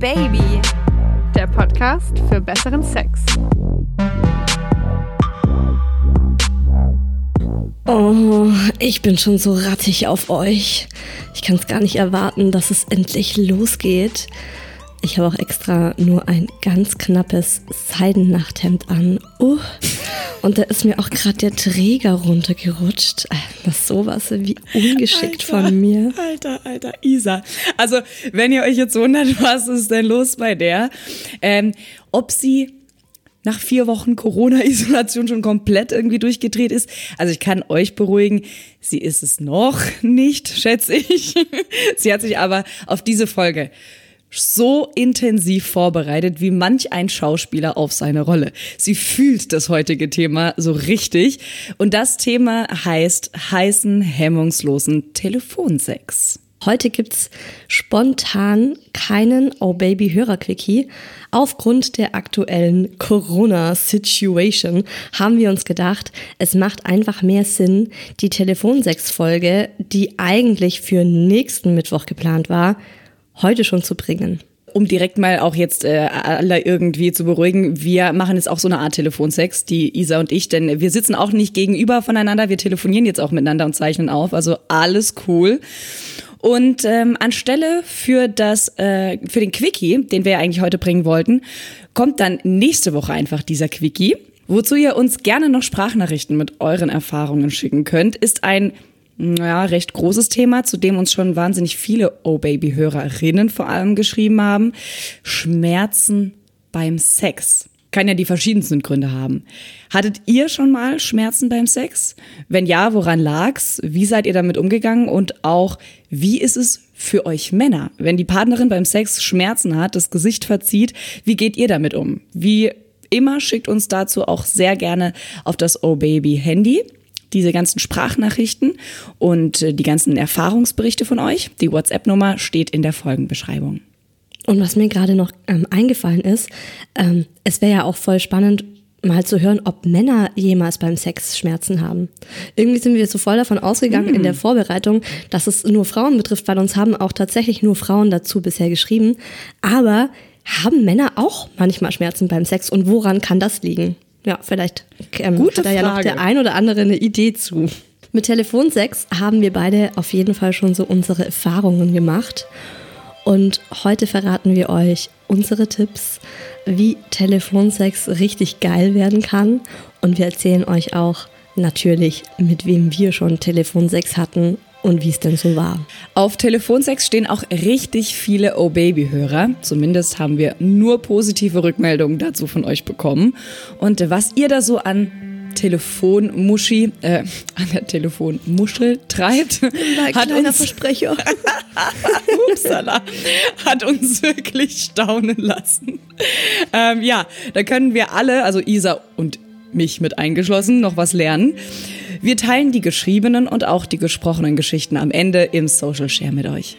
Baby, der Podcast für besseren Sex. Oh, ich bin schon so rattig auf euch. Ich kann es gar nicht erwarten, dass es endlich losgeht. Ich habe auch extra nur ein ganz knappes Seidennachthemd an. Uh, und da ist mir auch gerade der Träger runtergerutscht. Äh, das ist sowas wie ungeschickt Alter, von mir. Alter, alter, Isa. Also, wenn ihr euch jetzt wundert, was ist denn los bei der? Ähm, ob sie nach vier Wochen Corona-Isolation schon komplett irgendwie durchgedreht ist. Also ich kann euch beruhigen, sie ist es noch nicht, schätze ich. sie hat sich aber auf diese Folge so intensiv vorbereitet wie manch ein Schauspieler auf seine Rolle. Sie fühlt das heutige Thema so richtig. Und das Thema heißt heißen, hemmungslosen Telefonsex. Heute gibt's spontan keinen Oh Baby Hörerquickie. Aufgrund der aktuellen Corona-Situation haben wir uns gedacht, es macht einfach mehr Sinn, die Telefonsex-Folge, die eigentlich für nächsten Mittwoch geplant war, heute schon zu bringen. Um direkt mal auch jetzt äh, alle irgendwie zu beruhigen, wir machen jetzt auch so eine Art Telefonsex, die Isa und ich, denn wir sitzen auch nicht gegenüber voneinander, wir telefonieren jetzt auch miteinander und zeichnen auf, also alles cool. Und ähm, anstelle für das äh, für den Quickie, den wir ja eigentlich heute bringen wollten, kommt dann nächste Woche einfach dieser Quickie. Wozu ihr uns gerne noch Sprachnachrichten mit euren Erfahrungen schicken könnt, ist ein ja, recht großes Thema, zu dem uns schon wahnsinnig viele Oh Baby Hörerinnen vor allem geschrieben haben. Schmerzen beim Sex. Kann ja die verschiedensten Gründe haben. Hattet ihr schon mal Schmerzen beim Sex? Wenn ja, woran lag's? Wie seid ihr damit umgegangen? Und auch, wie ist es für euch Männer? Wenn die Partnerin beim Sex Schmerzen hat, das Gesicht verzieht, wie geht ihr damit um? Wie immer schickt uns dazu auch sehr gerne auf das Oh Baby Handy diese ganzen Sprachnachrichten und äh, die ganzen Erfahrungsberichte von euch. Die WhatsApp-Nummer steht in der Folgenbeschreibung. Und was mir gerade noch ähm, eingefallen ist, ähm, es wäre ja auch voll spannend, mal zu hören, ob Männer jemals beim Sex Schmerzen haben. Irgendwie sind wir so voll davon ausgegangen mm. in der Vorbereitung, dass es nur Frauen betrifft, weil uns haben auch tatsächlich nur Frauen dazu bisher geschrieben. Aber haben Männer auch manchmal Schmerzen beim Sex und woran kann das liegen? Ja, vielleicht ähm, Gute hat da ja noch der ein oder andere eine Idee zu. Mit Telefonsex haben wir beide auf jeden Fall schon so unsere Erfahrungen gemacht. Und heute verraten wir euch unsere Tipps, wie Telefonsex richtig geil werden kann. Und wir erzählen euch auch natürlich, mit wem wir schon Telefonsex hatten und wie es denn so war. Auf Telefonsex stehen auch richtig viele Oh Baby-Hörer. Zumindest haben wir nur positive Rückmeldungen dazu von euch bekommen. Und was ihr da so an Telefonmuschi, äh, an der Telefonmuschel treibt, hat uns, Versprecher. Upsala, hat uns wirklich staunen lassen. Ähm, ja, da können wir alle, also Isa und mich mit eingeschlossen, noch was lernen. Wir teilen die geschriebenen und auch die gesprochenen Geschichten am Ende im Social Share mit euch.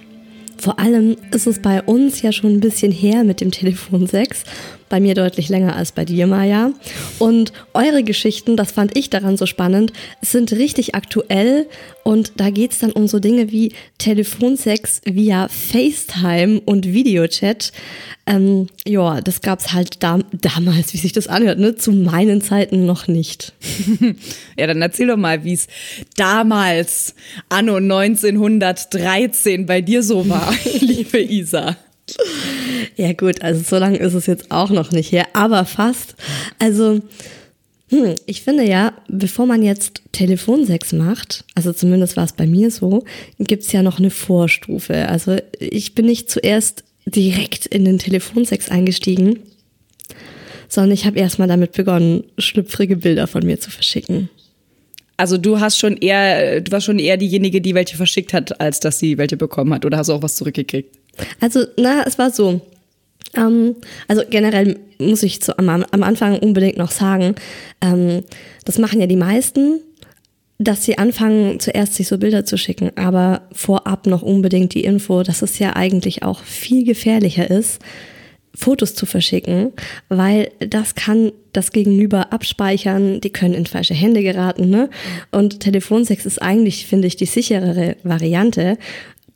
Vor allem ist es bei uns ja schon ein bisschen her mit dem Telefonsex. Bei mir deutlich länger als bei dir, Maja. Und eure Geschichten, das fand ich daran so spannend, sind richtig aktuell. Und da geht es dann um so Dinge wie Telefonsex via FaceTime und Videochat. Ähm, ja, das gab es halt da, damals, wie sich das anhört, ne? zu meinen Zeiten noch nicht. ja, dann erzähl doch mal, wie es damals, anno 1913, bei dir so war, liebe Isa. Ja gut, also so lange ist es jetzt auch noch nicht her, aber fast. Also hm, ich finde ja, bevor man jetzt Telefonsex macht, also zumindest war es bei mir so, gibt es ja noch eine Vorstufe. Also ich bin nicht zuerst direkt in den Telefonsex eingestiegen, sondern ich habe erstmal damit begonnen, schlüpfrige Bilder von mir zu verschicken. Also du hast schon eher, du warst schon eher diejenige, die welche verschickt hat, als dass sie welche bekommen hat, oder hast du auch was zurückgekriegt? Also, na, es war so. Ähm, also generell muss ich zu, am, am Anfang unbedingt noch sagen, ähm, das machen ja die meisten, dass sie anfangen, zuerst sich so Bilder zu schicken, aber vorab noch unbedingt die Info, dass es ja eigentlich auch viel gefährlicher ist, Fotos zu verschicken, weil das kann das Gegenüber abspeichern, die können in falsche Hände geraten, ne? Und Telefonsex ist eigentlich, finde ich, die sicherere Variante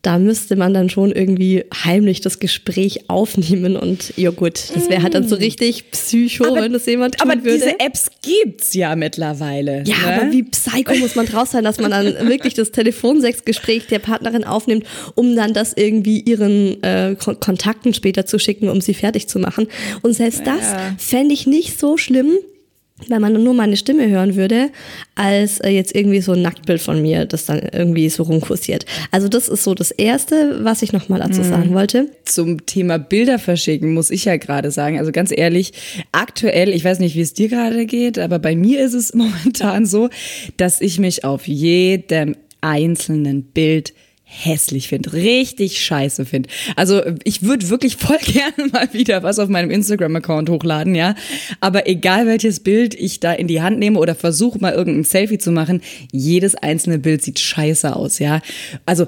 da müsste man dann schon irgendwie heimlich das Gespräch aufnehmen und ja gut, das wäre halt dann so richtig psycho, Aber- wenn das jemand tun Aber würde. diese Apps gibt's ja mittlerweile. Ja, ne? aber wie psycho muss man drauf sein, dass man dann wirklich das Telefonsexgespräch der Partnerin aufnimmt, um dann das irgendwie ihren äh, Kon Kontakten später zu schicken, um sie fertig zu machen. Und selbst das fände ich nicht so schlimm, wenn man nur meine Stimme hören würde, als äh, jetzt irgendwie so ein Nacktbild von mir, das dann irgendwie so rumkursiert. Also das ist so das Erste, was ich nochmal dazu sagen wollte. zum Thema Bilder verschicken muss ich ja gerade sagen, also ganz ehrlich, aktuell, ich weiß nicht, wie es dir gerade geht, aber bei mir ist es momentan so, dass ich mich auf jedem einzelnen Bild hässlich finde, richtig scheiße finde. Also ich würde wirklich voll gerne mal wieder was auf meinem Instagram-Account hochladen, ja. Aber egal welches Bild ich da in die Hand nehme oder versuche mal irgendein Selfie zu machen, jedes einzelne Bild sieht scheiße aus, ja. Also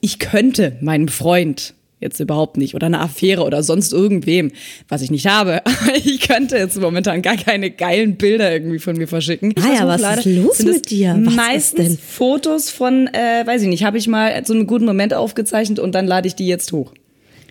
ich könnte meinem Freund jetzt überhaupt nicht oder eine Affäre oder sonst irgendwem, was ich nicht habe, ich könnte jetzt momentan gar keine geilen Bilder irgendwie von mir verschicken. Ah ja, was leider- ist los mit dir? Was ist meistens? Fotos von, äh, weiß ich nicht, habe ich mal so einen guten Moment aufgezeichnet und dann lade ich die jetzt hoch.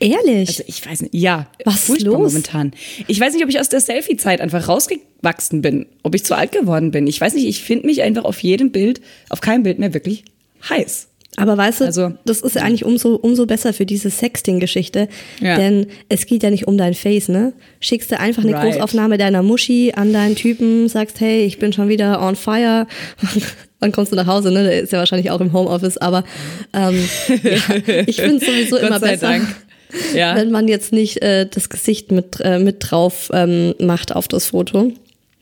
Ehrlich? Also ich weiß nicht, ja, Was ist los? momentan. Ich weiß nicht, ob ich aus der Selfie-Zeit einfach rausgewachsen bin, ob ich zu alt geworden bin. Ich weiß nicht, ich finde mich einfach auf jedem Bild, auf keinem Bild mehr wirklich heiß. Aber weißt du, Also- das ist ja eigentlich umso, umso besser für diese Sexting-Geschichte. Ja. Denn es geht ja nicht um dein Face, ne? Schickst du einfach eine Right. Großaufnahme deiner Muschi an deinen Typen, sagst, hey, ich bin schon wieder on fire. Dann kommst du nach Hause, ne? Der ist ja wahrscheinlich auch im Homeoffice, aber ähm, ja, ich finde es sowieso Gott immer besser. Dank. Ja. Wenn man jetzt nicht äh, das Gesicht mit, äh, mit drauf ähm, macht auf das Foto.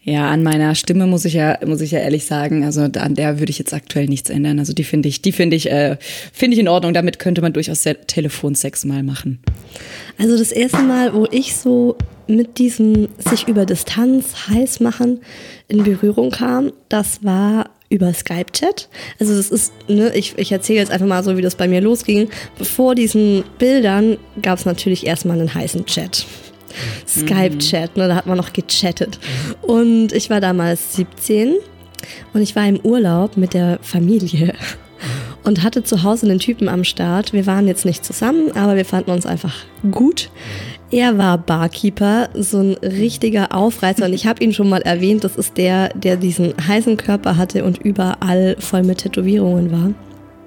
Ja, an meiner Stimme muss ich ja, muss ich ja ehrlich sagen, also an der würde ich jetzt aktuell nichts ändern. Also die finde ich, die finde ich, äh, finde ich in Ordnung. Damit könnte man durchaus Se- Telefonsex mal machen. Also das erste Mal, wo ich so mit diesem sich über Distanz heiß machen in Berührung kam, das war über Skype-Chat. Also das ist, ne, ich, ich erzähle jetzt einfach mal so, wie das bei mir losging. Bevor diesen Bildern gab es natürlich erstmal einen heißen Chat. Skype-Chat, ne, da hat man noch gechattet. Und ich war damals 17 und ich war im Urlaub mit der Familie und hatte zu Hause einen Typen am Start. Wir waren jetzt nicht zusammen, aber wir fanden uns einfach gut. Er war Barkeeper, so ein richtiger Aufreißer und ich habe ihn schon mal erwähnt, das ist der, der diesen heißen Körper hatte und überall voll mit Tätowierungen war.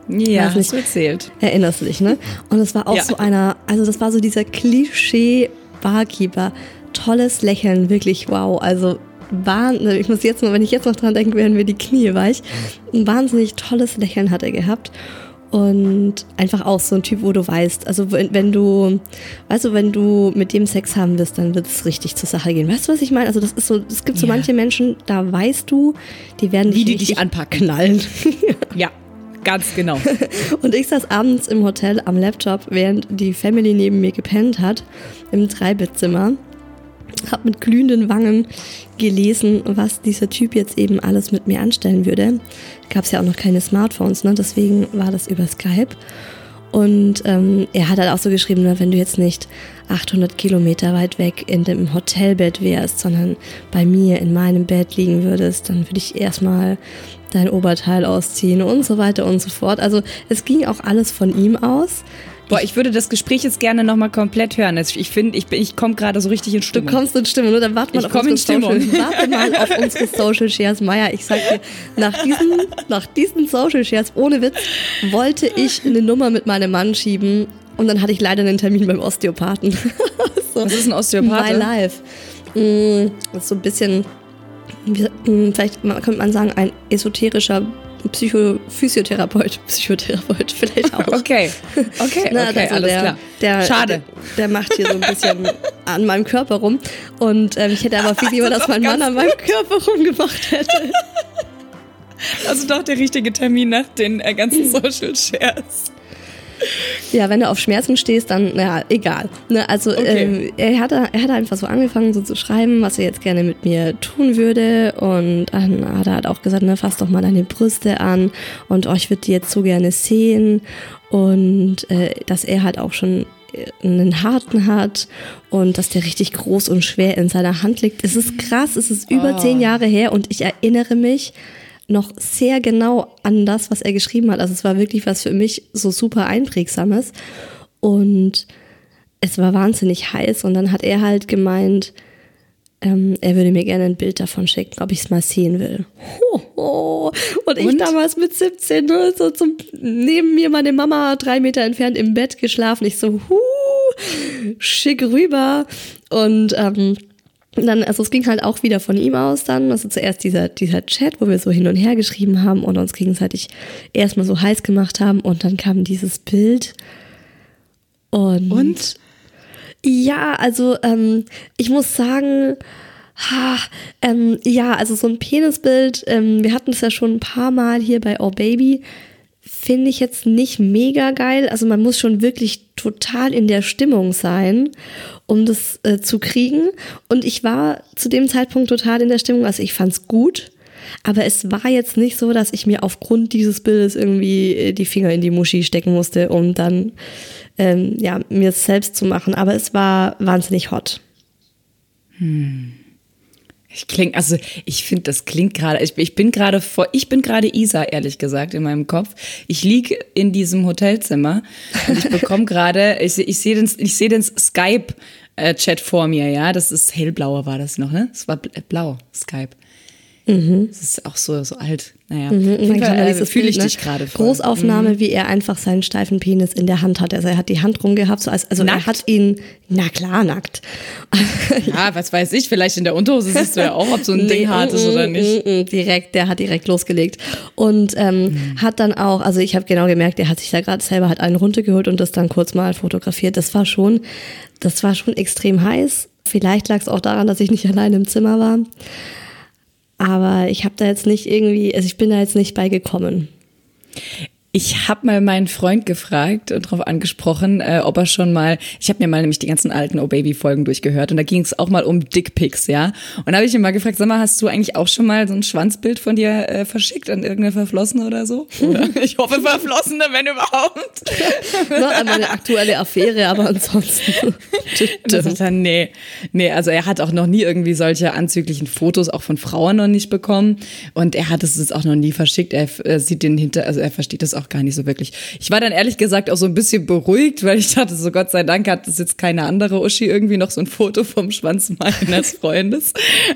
Ja, Weiß nicht. hast du erzählt. Erinnerst du dich, ne? Und es war auch Ja. so einer, also das war so dieser Klischee-Barkeeper. Tolles Lächeln, wirklich wow. Also Wahnsinn, ich muss jetzt noch, wenn ich jetzt noch dran denke, werden mir die Knie weich. Ein wahnsinnig tolles Lächeln hat er gehabt. Und einfach auch so ein Typ, wo du weißt, also wenn, wenn du, weißt du, wenn du mit dem Sex haben wirst, dann wird es richtig zur Sache gehen. Weißt du, was ich meine? Also das ist so, es gibt so Ja. manche Menschen, da weißt du, die werden Wie dich die dich anpacken. knallen. Ja, ganz genau. Und ich saß abends im Hotel am Laptop, während die Family neben mir gepennt hat, im Dreibettzimmer. Hab mit glühenden Wangen gelesen, was dieser Typ jetzt eben alles mit mir anstellen würde. Gab es ja auch noch keine Smartphones, ne? deswegen war das über Skype. Und ähm, er hat halt auch so geschrieben, ne, wenn du jetzt nicht 800 Kilometer weit weg in dem Hotelbett wärst, sondern bei mir in meinem Bett liegen würdest, dann würde ich erstmal dein Oberteil ausziehen und so weiter und so fort. Also es ging auch alles von ihm aus. Boah, ich würde das Gespräch jetzt gerne nochmal komplett hören. Also Ich finde, ich, bin- ich komme gerade so richtig in Du Stimmung. kommst in Stimmung, ne? Dann warte mal Ich auf in unsere Social, Stimmung. warte mal auf unsere Social Shares. Maya, ich sag dir, nach diesen, nach diesen Social Shares, ohne Witz, wollte ich eine Nummer mit meinem Mann schieben und dann hatte ich leider einen Termin beim Osteopathen. so, Was ist ein Osteopath? My life. Mm, Das ist so ein bisschen, wie, mm, vielleicht könnte man sagen, ein esoterischer Psycho Physiotherapeut, Psychotherapeut vielleicht auch. Okay, okay, Na, okay, also alles der, klar. Der, Schade. Der, der macht hier so ein bisschen an meinem Körper rum. Und ähm, ich hätte aber viel lieber, dass mein Mann an meinem Körper rumgemacht hätte. Also doch der richtige Termin nach den äh, ganzen Social Shares. Ja, wenn du auf Schmerzen stehst, dann, naja, egal. Ne, also Okay. ähm, er, hat, er hat einfach so angefangen, so zu schreiben, was er jetzt gerne mit mir tun würde. Und dann hat er halt auch gesagt, ne, fass doch mal deine Brüste an. Und oh, ich würde die jetzt so gerne sehen. Und äh, dass er halt auch schon äh, einen harten hat und dass der richtig groß und schwer in seiner Hand liegt. Es ist krass, es ist über Oh. zehn Jahre her und ich erinnere mich noch sehr genau an das, was er geschrieben hat. Also es war wirklich was für mich so super einprägsames. Und es war wahnsinnig heiß. Und dann hat er halt gemeint, ähm, er würde mir gerne ein Bild davon schicken, ob ich es mal sehen will. Ho, ho. Und, ich damals mit 17, ne, so zum, neben mir meine Mama drei Meter entfernt im Bett geschlafen. Ich so, huh, schick rüber. Und ähm, dann, also es ging halt auch wieder von ihm aus dann. Also zuerst dieser, dieser Chat, wo wir so hin und her geschrieben haben und uns gegenseitig erstmal so heiß gemacht haben und dann kam dieses Bild. Und, Und? ja, also ähm, ich muss sagen, ha, ähm, ja, also so ein Penisbild, ähm, wir hatten es ja schon ein paar Mal hier bei Oh Baby, finde ich jetzt nicht mega geil. Also man muss schon wirklich total in der Stimmung sein, um das äh, zu kriegen. Und ich war zu dem Zeitpunkt total in der Stimmung, also ich fand's gut. Aber es war jetzt nicht so, dass ich mir aufgrund dieses Bildes irgendwie äh, die Finger in die Muschi stecken musste, um dann ähm, ja, mir es selbst zu machen. Aber es war wahnsinnig hot. Ich klinge, also ich finde, das klingt gerade, ich, ich bin gerade vor, ich bin gerade Isa, ehrlich gesagt, in meinem Kopf. Ich liege in diesem Hotelzimmer und ich bekomme gerade, ich, ich sehe den, ich sehe den Skype-Chat vor mir, ja. Das ist hellblauer war das noch, ne? Es war bl- blau, Skype. Das ist auch so, so alt. Naja, Mhm, Fall, kann äh, fühle Bild, ich ne? dich gerade. Großaufnahme, wie er einfach seinen steifen Penis in der Hand hat. Also er hat die Hand rumgehabt, so als, also er Nackt? hat ihn, na klar, nackt. Ja, was weiß ich, vielleicht in der Unterhose siehst du ja auch, ob so ein Ding hart ist mm, oder mm, nicht. mm, direkt, der hat direkt losgelegt. Und ähm, Mhm. hat dann auch, also ich habe genau gemerkt, der hat sich da gerade selber halt einen runtergeholt und das dann kurz mal fotografiert. Das war schon, das war schon extrem heiß. Vielleicht lag es auch daran, dass ich nicht allein im Zimmer war. Aber ich habe da jetzt nicht irgendwie, also ich bin da jetzt nicht bei gekommen. Ich habe mal meinen Freund gefragt und darauf angesprochen, äh, ob er schon mal, ich habe mir mal nämlich die ganzen alten Oh Baby Folgen durchgehört und da ging es auch mal um Dickpics, ja. Und da habe ich ihn mal gefragt, sag mal, hast du eigentlich auch schon mal so ein Schwanzbild von dir äh, verschickt an irgendeine Verflossene oder so? Oder ich hoffe Verflossene, wenn überhaupt. Ne, einmal eine aktuelle Affäre, aber ansonsten. Und dann sagt er, nee, nee, also er hat auch noch nie irgendwie solche anzüglichen Fotos auch von Frauen noch nicht bekommen und er hat es jetzt auch noch nie verschickt. Er, er sieht den hinter, also er versteht das auch gar nicht so wirklich. Ich war dann ehrlich gesagt auch so ein bisschen beruhigt, weil ich dachte, so Gott sei Dank hat das jetzt keine andere Uschi irgendwie noch so ein Foto vom Schwanz meines Freundes.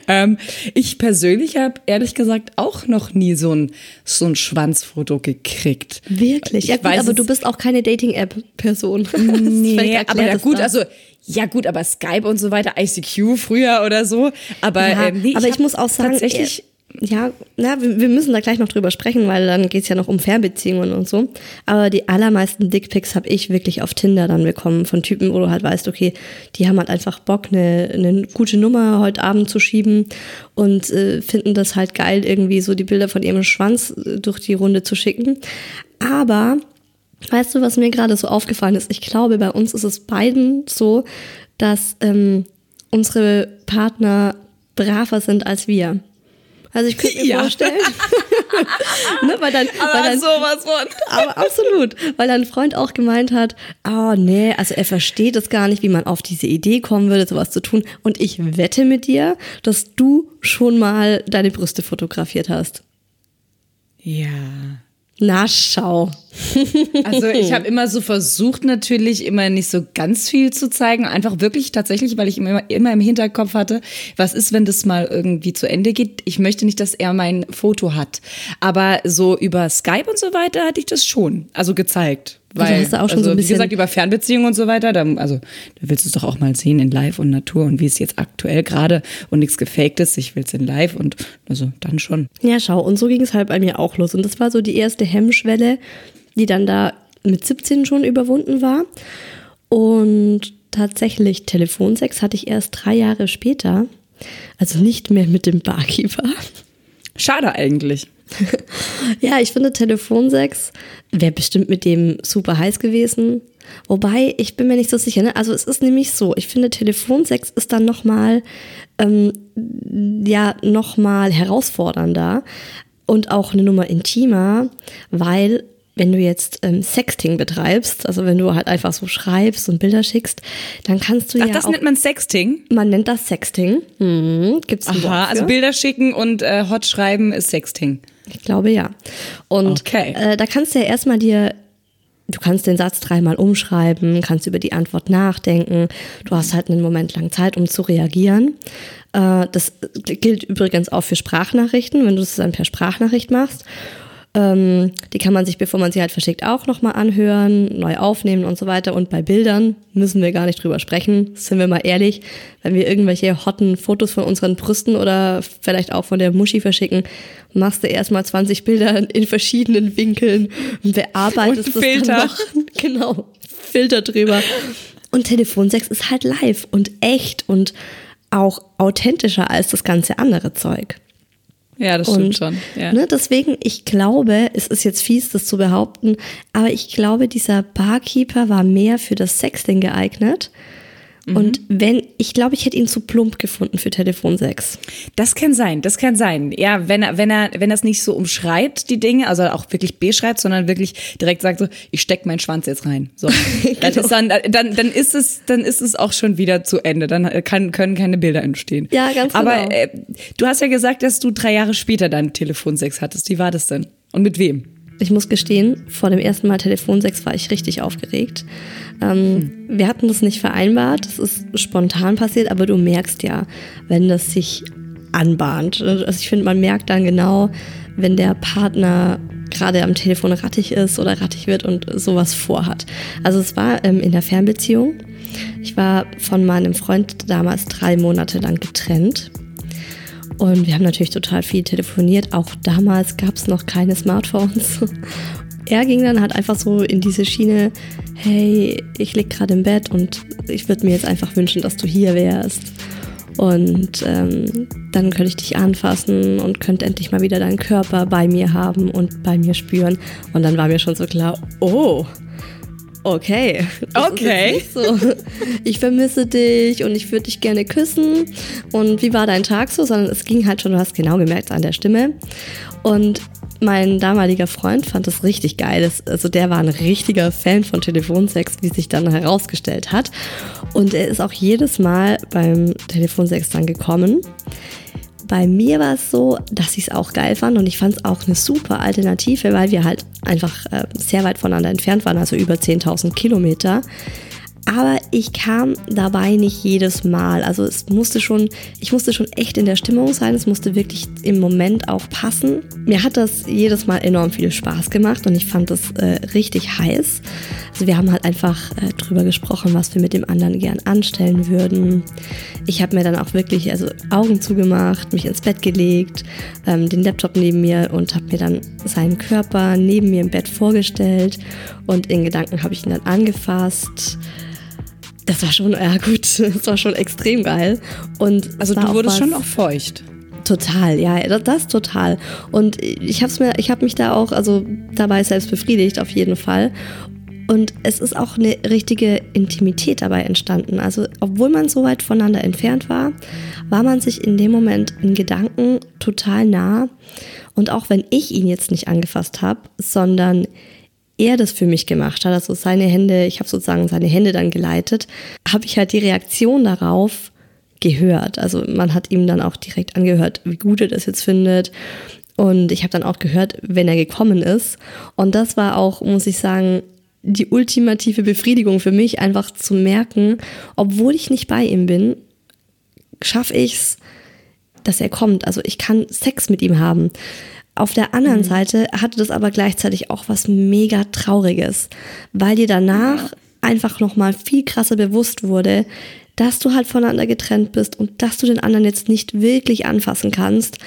ähm, ich persönlich habe ehrlich gesagt auch noch nie so ein so ein Schwanzfoto gekriegt. Wirklich? Ja, Ich gut, weiß aber du bist auch keine Dating-App-Person. Nee, aber ja gut, also ja gut, aber Skype und so weiter, ICQ früher oder so, aber Ja, ähm, nee, aber ich, hab muss auch sagen, tatsächlich äh, ja, na, wir, müssen da gleich noch drüber sprechen, weil dann geht's ja noch um Fernbeziehungen und so. Aber die allermeisten Dickpics habe ich wirklich auf Tinder dann bekommen von Typen, wo du halt weißt, okay, die haben halt einfach Bock, eine, eine gute Nummer heute Abend zu schieben und äh, finden das halt geil, irgendwie so die Bilder von ihrem Schwanz äh, durch die Runde zu schicken. Aber Weißt du, was mir gerade so aufgefallen ist? Ich glaube, bei uns ist es beiden so, dass ähm, unsere Partner braver sind als wir. Also ich könnte mir Ja. vorstellen, ne, weil dann, weil dann, sowas von. aber absolut, weil dein Freund auch gemeint hat, oh nee, also er versteht es gar nicht, wie man auf diese Idee kommen würde, sowas zu tun. Und ich wette mit dir, dass du schon mal deine Brüste fotografiert hast. Ja. Na schau. Also ich habe immer so versucht, natürlich immer nicht so ganz viel zu zeigen. Einfach wirklich tatsächlich, weil ich immer, immer im Hinterkopf hatte, was ist, wenn das mal irgendwie zu Ende geht. Ich möchte nicht, dass er mein Foto hat. Aber so über Skype und so weiter hatte ich das schon. Also gezeigt. Also Weil, hast du auch schon also, so ein wie bisschen- gesagt, über Fernbeziehungen und so weiter, da, also da willst du es doch auch mal sehen in Live und Natur und wie es jetzt aktuell gerade und nichts Gefaktes. Ich will es in Live und also dann schon. Ja, schau, und so ging es halt bei mir auch los. Und das war so die erste Hemmschwelle, die dann da mit 17 schon überwunden war. Und tatsächlich, Telefonsex hatte ich erst drei Jahre später. Also nicht mehr mit dem Barkeeper. Schade eigentlich. Ja, ich finde Telefonsex wäre bestimmt mit dem super heiß gewesen. Wobei, ich bin mir nicht so sicher. Ne? Also es ist nämlich so, ich finde Telefonsex ist dann nochmal, ähm, ja, nochmal herausfordernder und auch eine Nummer intimer, weil wenn du jetzt ähm, Sexting betreibst, also wenn du halt einfach so schreibst und Bilder schickst, dann kannst du Ach, ja das auch, nennt man Sexting? man nennt das Sexting. Mhm, gibt's ein Wort Aha, also Bilder schicken und äh, Hot schreiben ist Sexting. Ich glaube ja. Und Okay. äh, da kannst du ja erstmal dir, du kannst den Satz dreimal umschreiben, kannst über die Antwort nachdenken. Du hast halt einen Moment lang Zeit, um zu reagieren. Äh, das gilt übrigens auch für Sprachnachrichten, wenn du es dann per Sprachnachricht machst. Ähm, die kann man sich, bevor man sie halt verschickt, auch nochmal anhören, neu aufnehmen und so weiter. Und bei Bildern müssen wir gar nicht drüber sprechen, sind wir mal ehrlich. Wenn wir irgendwelche hotten Fotos von unseren Brüsten oder vielleicht auch von der Muschi verschicken, machst du erstmal 20 Bilder in verschiedenen Winkeln und bearbeitest Und das Filter. dann noch. Genau, Filter drüber. Und Telefonsex ist halt live und echt und auch authentischer als das ganze andere Zeug. Ja, das Und, stimmt schon. Ja. Ne, deswegen, ich glaube, es ist jetzt fies, das zu behaupten, aber ich glaube, dieser Barkeeper war mehr für das Sexting geeignet. Mhm. Und wenn, ich glaube, ich hätte ihn zu plump gefunden für Telefonsex. Das kann sein, das kann sein. Ja, wenn er, wenn er, wenn er es nicht so umschreibt, die Dinge, also auch wirklich beschreibt, sondern wirklich direkt sagt so, ich steck meinen Schwanz jetzt rein. So. Dann ist dann, dann, dann ist es, dann ist es auch schon wieder zu Ende. Dann kann, können keine Bilder entstehen. Ja, ganz Aber genau. äh, du hast ja gesagt, dass du drei Jahre später dann Telefonsex hattest. Wie war das denn? Und mit wem? Ich muss gestehen, vor dem ersten Mal Telefonsex war ich richtig aufgeregt. Ähm, Wir hatten das nicht vereinbart, das ist spontan passiert, aber du merkst ja, wenn das sich anbahnt. Also ich finde, man merkt dann genau, wenn der Partner gerade am Telefon rattig ist oder rattig wird und sowas vorhat. Also es war ähm, in der Fernbeziehung. Ich war von meinem Freund damals drei Monate lang getrennt. Und wir haben natürlich total viel telefoniert. Auch damals gab es noch keine Smartphones. Er ging dann halt einfach so in diese Schiene, hey, ich lieg gerade im Bett und ich würde mir jetzt einfach wünschen, dass du hier wärst. Und ähm, dann könnte ich dich anfassen und könnte endlich mal wieder deinen Körper bei mir haben und bei mir spüren. Und dann war mir schon so klar, oh, okay. Das Okay. so, ich vermisse dich und ich würde dich gerne küssen. Und wie war dein Tag so? Sondern es ging halt schon, du hast genau gemerkt an der Stimme. Und mein damaliger Freund fand das richtig geil. Das, also der war ein richtiger Fan von Telefonsex, wie sich dann herausgestellt hat. Und er ist auch jedes Mal beim Telefonsex dann gekommen. Bei mir war es so, dass ich es auch geil fand und ich fand es auch eine super Alternative, weil wir halt einfach äh, sehr weit voneinander entfernt waren, also über 10.000 Kilometer. Aber ich kam dabei nicht jedes Mal. Also es musste schon, ich musste schon echt in der Stimmung sein. Es musste wirklich im Moment auch passen. Mir hat das jedes Mal enorm viel Spaß gemacht und ich fand das äh, richtig heiß. Also wir haben halt einfach äh, drüber gesprochen, was wir mit dem anderen gern anstellen würden. Ich habe mir dann auch wirklich also Augen zugemacht, mich ins Bett gelegt, ähm, den Laptop neben mir und habe mir dann seinen Körper neben mir im Bett vorgestellt und in Gedanken habe ich ihn dann angefasst. Das war schon, ja gut, das war schon extrem geil. Und Also du wurdest schon auch feucht. Total, ja, das, das total. Und ich hab's mir, ich habe mich da auch, also dabei selbst befriedigt auf jeden Fall. Und es ist auch eine richtige Intimität dabei entstanden. Also, obwohl man so weit voneinander entfernt war, war man sich in dem Moment in Gedanken total nah. Und auch wenn ich ihn jetzt nicht angefasst habe, sondern er das für mich gemacht hat, also seine Hände, ich habe sozusagen seine Hände dann geleitet, habe ich halt die Reaktion darauf gehört. Also man hat ihm dann auch direkt angehört, wie gut er das jetzt findet. Und ich habe dann auch gehört, wenn er gekommen ist. Und das war auch, muss ich sagen, die ultimative Befriedigung für mich, einfach zu merken, obwohl ich nicht bei ihm bin, schaffe ich's, dass er kommt. Also ich kann Sex mit ihm haben. Auf der anderen Seite hatte das aber gleichzeitig auch was mega Trauriges, weil dir danach einfach nochmal viel krasser bewusst wurde, dass du halt voneinander getrennt bist und dass du den anderen jetzt nicht wirklich anfassen kannst.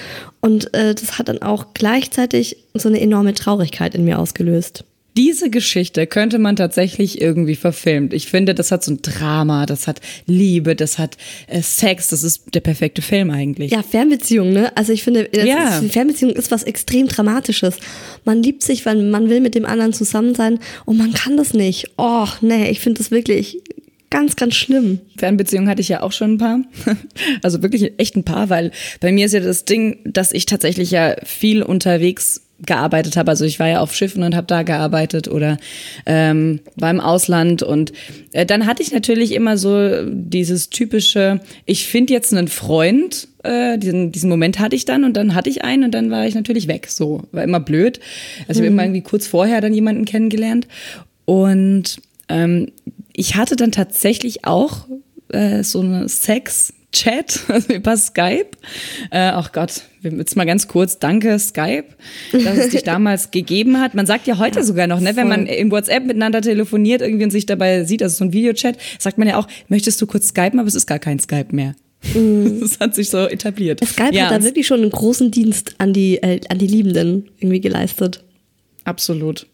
Und äh, das hat dann auch gleichzeitig so eine enorme Traurigkeit in mir ausgelöst. Diese Geschichte könnte man tatsächlich irgendwie verfilmt. Ich finde, das hat so ein Drama, das hat Liebe, das hat äh, Sex, das ist der perfekte Film eigentlich. Ja, Fernbeziehung, ne? Also ich finde, Ja. ist, Fernbeziehung ist was extrem Dramatisches. Man liebt sich, weil man will mit dem anderen zusammen sein und man kann das nicht. Oh, nee, ich finde das wirklich ganz, ganz schlimm. Fernbeziehungen hatte ich ja auch schon ein paar. Also wirklich echt ein paar, weil bei mir ist ja das Ding, dass ich tatsächlich ja viel unterwegs gearbeitet habe. Also ich war ja auf Schiffen und habe da gearbeitet oder ähm, war im Ausland. Und äh, dann hatte ich natürlich immer so dieses typische, ich finde jetzt einen Freund, äh, diesen, diesen Moment hatte ich dann und dann hatte ich einen und dann war ich natürlich weg. So, war immer blöd. Also ich habe immer irgendwie kurz vorher dann jemanden kennengelernt. Und ähm, ich hatte dann tatsächlich auch äh, so eine Sex- Chat, also über Skype. Äh, ach Gott, jetzt mal ganz kurz, danke Skype, dass es dich damals gegeben hat. Man sagt ja heute ja, sogar noch, ne, wenn man im WhatsApp miteinander telefoniert irgendwie und sich dabei sieht, also so ein Videochat, sagt man ja auch, möchtest du kurz Skypen, aber es ist gar kein Skype mehr. Mhm. Das hat sich so etabliert. Skype ja, hat da wirklich schon einen großen Dienst an die, äh, an die Liebenden irgendwie geleistet. Absolut.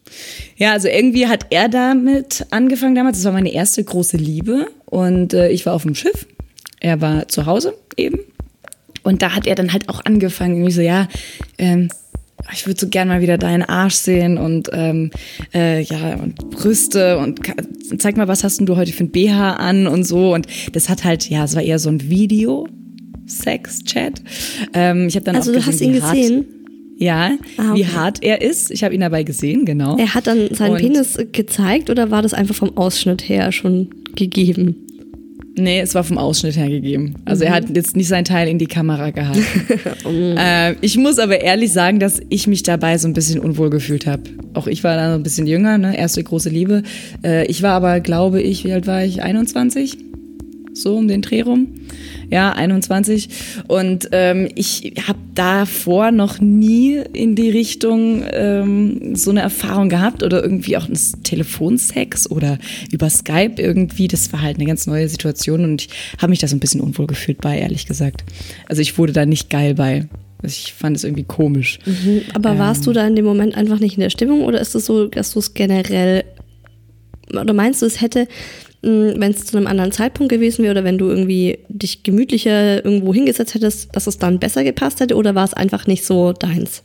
Ja, also irgendwie hat er damit angefangen damals. Das war meine erste große Liebe und äh, ich war auf dem Schiff er war zu Hause eben. Und da hat er dann halt auch angefangen, irgendwie so, ja, ähm, ich würde so gern mal wieder deinen Arsch sehen und ähm, äh, ja und Brüste und zeig mal, was hast denn du heute für ein BH an und so und das hat halt ja, es war eher so ein Video Sex Chat. Ähm, ich habe dann also auch du hast ihn hart, gesehen. Ja, ah, okay. wie hart er ist. Ich habe ihn dabei gesehen, genau. Er hat dann seinen und Penis gezeigt oder war das einfach vom Ausschnitt her schon gegeben? Nee, es war vom Ausschnitt her gegeben. Also mhm. er hat jetzt nicht sein Teil in die Kamera gehalten. mhm. äh, ich muss aber ehrlich sagen, dass ich mich dabei so ein bisschen unwohl gefühlt habe. Auch ich war da ein bisschen jünger, ne? erste große Liebe. Äh, ich war aber, glaube ich, wie alt war ich? 21? So um den Dreh rum ja, 21. Und ähm, ich habe davor noch nie in die Richtung ähm, so eine Erfahrung gehabt oder irgendwie auch ein Telefonsex oder über Skype irgendwie. Das war halt eine ganz neue Situation und ich habe mich da so ein bisschen unwohl gefühlt bei, ehrlich gesagt. Also ich wurde da nicht geil bei. Ich fand es irgendwie komisch. Mhm, aber ähm, warst du da in dem Moment einfach nicht in der Stimmung oder ist es so, dass du es generell oder meinst du, es hätte wenn es zu einem anderen Zeitpunkt gewesen wäre oder wenn du irgendwie dich gemütlicher irgendwo hingesetzt hättest, dass es dann besser gepasst hätte oder war es einfach nicht so deins?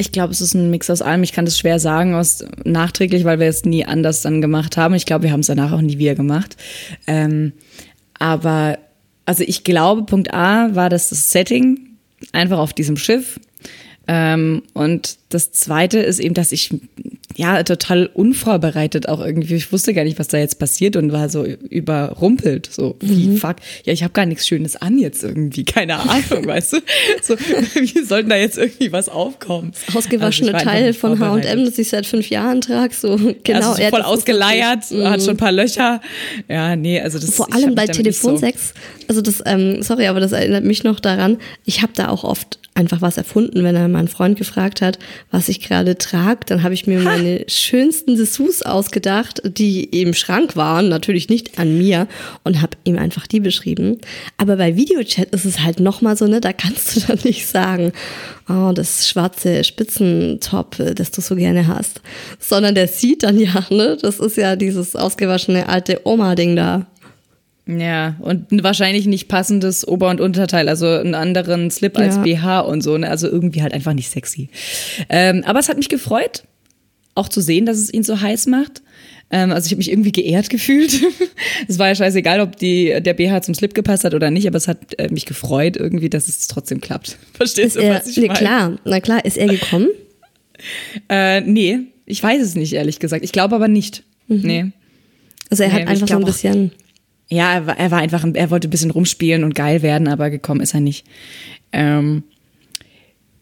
Ich glaube, es ist ein Mix aus allem. Ich kann das schwer sagen, aus nachträglich, weil wir es nie anders dann gemacht haben. Ich glaube, wir haben es danach auch nie wieder gemacht. Ähm, aber also ich glaube, Punkt A war das, das Setting einfach auf diesem Schiff. Ähm, und das Zweite ist eben, dass ich ja total unvorbereitet auch irgendwie. Ich wusste gar nicht, was da jetzt passiert und war so überrumpelt. So, wie mhm. fuck? Ja, ich habe gar nichts Schönes an jetzt irgendwie. Keine Ahnung, weißt du? So, wie soll denn da jetzt irgendwie was aufkommen? Das ausgewaschene also Teil von H&M, das ich seit fünf Jahren trage. So, genau. Ja, also voll ausgeleiert, mhm. hat schon ein paar Löcher. Ja, nee, also das Vor allem bei Telefonsex. So also das, ähm, sorry, aber das erinnert mich noch daran. Ich habe da auch oft einfach was erfunden, wenn er meinen Freund gefragt hat, was ich gerade trage. Dann habe ich mir ha. Meine schönsten Dessous ausgedacht, die im Schrank waren, natürlich nicht an mir und habe ihm einfach die beschrieben. Aber bei Videochat ist es halt nochmal so, ne, da kannst du dann nicht sagen, oh, das schwarze Spitzentop, äh, das du so gerne hast, sondern der sieht dann ja, ne, das ist ja dieses ausgewaschene alte Oma-Ding da. Ja, und ein wahrscheinlich nicht passendes Ober- und Unterteil, also einen anderen Slip als ja. BH und so, ne? also irgendwie halt einfach nicht sexy. Ähm, aber es hat mich gefreut, auch zu sehen, dass es ihn so heiß macht. Ähm, also ich habe mich irgendwie geehrt gefühlt. es war ja scheißegal, ob die, der BH zum Slip gepasst hat oder nicht, aber es hat äh, mich gefreut irgendwie, dass es trotzdem klappt. Verstehst du, was ich meine? Klar, na klar, ist er gekommen? äh, nee, ich weiß es nicht, ehrlich gesagt. Ich glaube aber nicht. Mhm. Nee. Also er nee, hat einfach so ein bisschen... Ja, er war, er war einfach, er wollte ein bisschen rumspielen und geil werden, aber gekommen ist er nicht. Ähm,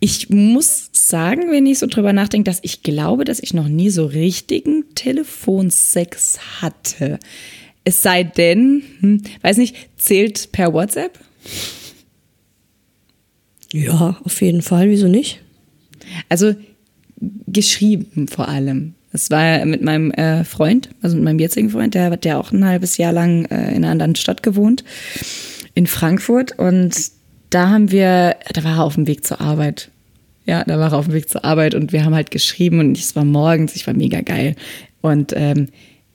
ich muss sagen, wenn ich so drüber nachdenke, dass ich glaube, dass ich noch nie so richtigen Telefonsex hatte. Es sei denn, hm, weiß nicht, zählt per WhatsApp? Ja, auf jeden Fall. Wieso nicht? Also geschrieben vor allem. Das war mit meinem äh, Freund, also mit meinem jetzigen Freund, der hat ja auch ein halbes Jahr lang äh, in einer anderen Stadt gewohnt, in Frankfurt. Und da haben wir, da war er auf dem Weg zur Arbeit. Ja, da war er auf dem Weg zur Arbeit und wir haben halt geschrieben und es war morgens, ich war mega geil. Und ähm,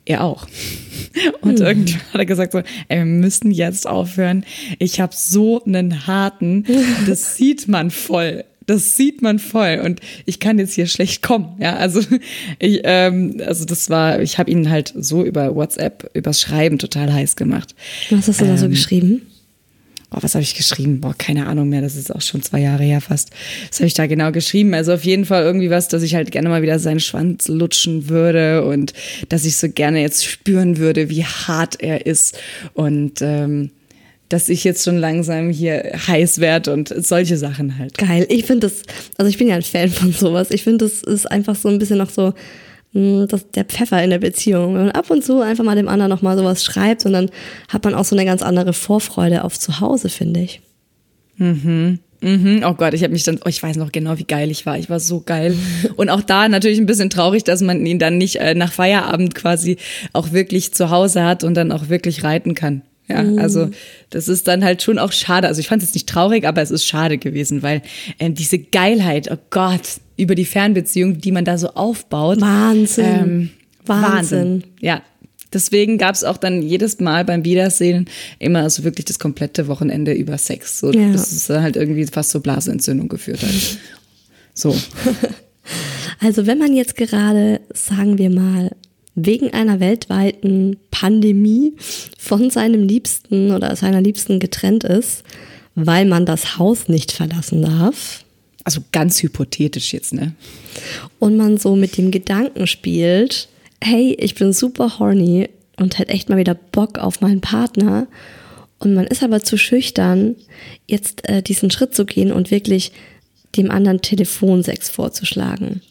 er auch. Und hm. irgendwann hat er gesagt so, ey, wir müssen jetzt aufhören. Ich habe so einen harten, das sieht man voll das sieht man voll und ich kann jetzt hier schlecht kommen. Ja, also ich, ähm, also das war, ich habe ihn halt so über WhatsApp, übers Schreiben total heiß gemacht. Was hast du ähm, da so ähm, geschrieben? Boah, was habe ich geschrieben? Boah, keine Ahnung mehr, das ist auch schon zwei Jahre her fast. Was habe ich da genau geschrieben? Also auf jeden Fall irgendwie was, dass ich halt gerne mal wieder seinen Schwanz lutschen würde und dass ich so gerne jetzt spüren würde, wie hart er ist und ähm, dass ich jetzt schon langsam hier heiß werde und solche Sachen halt. Geil. Ich finde das, also ich bin ja ein Fan von sowas. Ich finde, das ist einfach so ein bisschen noch so das, der Pfeffer in der Beziehung. Wenn man ab und zu einfach mal dem anderen nochmal sowas schreibt und dann hat man auch so eine ganz andere Vorfreude auf zu Hause, finde ich. Mhm. Mhm. Oh Gott, ich habe mich dann, oh, ich weiß noch genau, wie geil ich war. Ich war so geil. Und auch da natürlich ein bisschen traurig, dass man ihn dann nicht äh, nach Feierabend quasi auch wirklich zu Hause hat und dann auch wirklich reiten kann. Ja, Mhm. also das ist dann halt schon auch schade. Also ich fand es jetzt nicht traurig, aber es ist schade gewesen, weil ähm, diese Geilheit, oh Gott, über die Fernbeziehung, die man da so aufbaut. Wahnsinn. Ähm, Wahnsinn. Wahnsinn. Ja. Deswegen gab es auch dann jedes Mal beim Wiedersehen immer so wirklich das komplette Wochenende über Sex. So, Ja. Das ist halt irgendwie fast so Blasenentzündung geführt hat. So. Also wenn man jetzt gerade, sagen wir mal, wegen einer weltweiten Pandemie von seinem Liebsten oder seiner Liebsten getrennt ist, weil man das Haus nicht verlassen darf Also ganz hypothetisch jetzt, ne? und man so mit dem Gedanken spielt, hey, ich bin super horny und hätte echt mal wieder Bock auf meinen Partner und man ist aber zu schüchtern, jetzt äh, diesen Schritt zu gehen und wirklich dem anderen Telefonsex vorzuschlagen.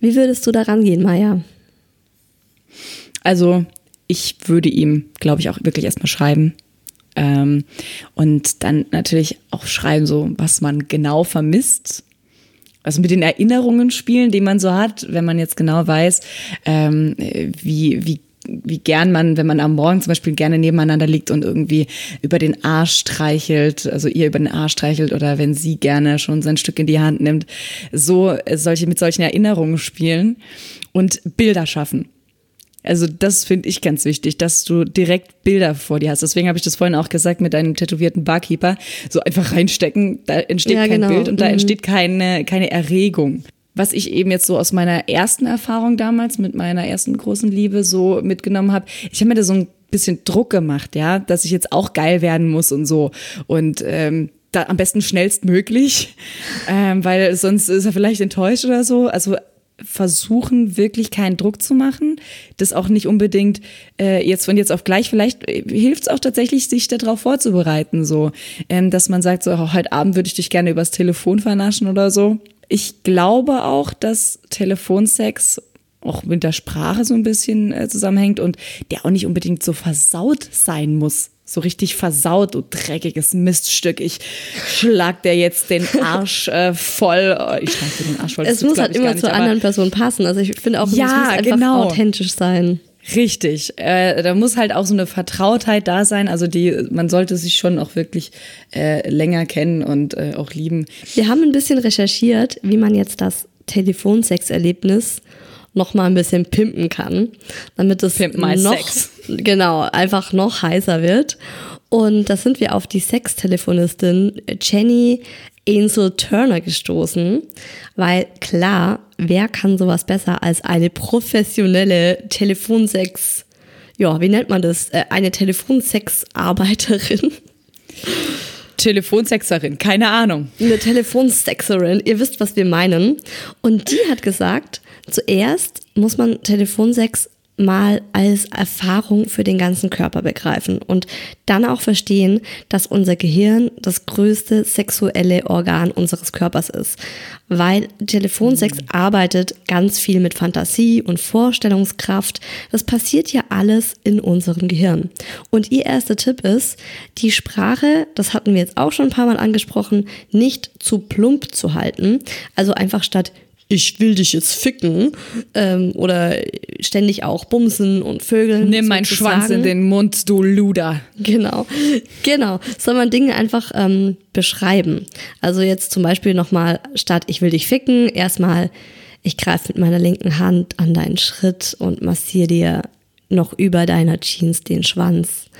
Wie würdest du daran gehen, Maya? Also ich würde ihm, glaube ich, auch wirklich erstmal schreiben. Ähm, und dann natürlich auch schreiben, so was man genau vermisst. Also mit den Erinnerungen spielen, die man so hat, wenn man jetzt genau weiß, ähm, wie, wie, wie gern man, wenn man am Morgen zum Beispiel gerne nebeneinander liegt und irgendwie über den Arsch streichelt, also ihr über den Arsch streichelt oder wenn sie gerne schon sein Stück in die Hand nimmt, so äh, solche mit solchen Erinnerungen spielen und Bilder schaffen. Also das finde ich ganz wichtig, dass du direkt Bilder vor dir hast. Deswegen habe ich das vorhin auch gesagt mit deinem tätowierten Barkeeper. So einfach reinstecken, da entsteht Ja, kein genau. Bild und da Mhm. entsteht keine, keine Erregung. Was ich eben jetzt so aus meiner ersten Erfahrung damals mit meiner ersten großen Liebe so mitgenommen habe, ich habe mir da so ein bisschen Druck gemacht, ja, dass ich jetzt auch geil werden muss und so. Und ähm, da am besten schnellstmöglich, ähm, weil sonst ist er vielleicht enttäuscht oder so. Also versuchen wirklich keinen Druck zu machen, das auch nicht unbedingt äh, jetzt von jetzt auf gleich. Vielleicht äh, hilft es auch tatsächlich, sich darauf vorzubereiten, so, ähm, dass man sagt, so heute Abend würde ich dich gerne übers Telefon vernaschen oder so. Ich glaube auch, dass Telefonsex auch mit der Sprache so ein bisschen äh, zusammenhängt und der auch nicht unbedingt so versaut sein muss. So richtig versaut, du dreckiges Miststück. Ich schlag dir jetzt den Arsch äh, voll. Ich schlag dir den Arsch voll. Es muss halt immer nicht, zur anderen Person passen. Also ich finde auch, es Ja, muss einfach genau. authentisch sein. Richtig. Äh, da muss halt auch so eine Vertrautheit da sein. Also die, man sollte sich schon auch wirklich äh, länger kennen und äh, auch lieben. Wir haben ein bisschen recherchiert, wie man jetzt das Telefonsexerlebnis noch mal ein bisschen pimpen kann, damit es Pimp noch sex. Genau einfach noch heißer wird. Und da sind wir auf die Sextelefonistin Jenny Ansel Turner gestoßen, weil klar, wer kann sowas besser als eine professionelle Telefonsex, ja, wie nennt man das, Äh, eine Telefonsexarbeiterin? Telefonsexerin, keine Ahnung. eine Telefonsexerin. Ihr wisst, was wir meinen. Und die hat gesagt, zuerst muss man Telefonsex mal als Erfahrung für den ganzen Körper begreifen und dann auch verstehen, dass unser Gehirn das größte sexuelle Organ unseres Körpers ist, weil Telefonsex arbeitet ganz viel mit Fantasie und Vorstellungskraft. Das passiert ja alles in unserem Gehirn. Und ihr erster Tipp ist, die Sprache, das hatten wir jetzt auch schon ein paar Mal angesprochen, nicht zu plump zu halten. Also einfach statt ich will dich jetzt ficken ähm, oder ständig auch bumsen und vögeln. Nimm meinen Schwanz in den Mund, du Luder. Genau, genau. Soll man Dinge einfach ähm, beschreiben. Also jetzt zum Beispiel nochmal statt ich will dich ficken, erstmal ich greife mit meiner linken Hand an deinen Schritt und massiere dir noch über deiner Jeans den Schwanz,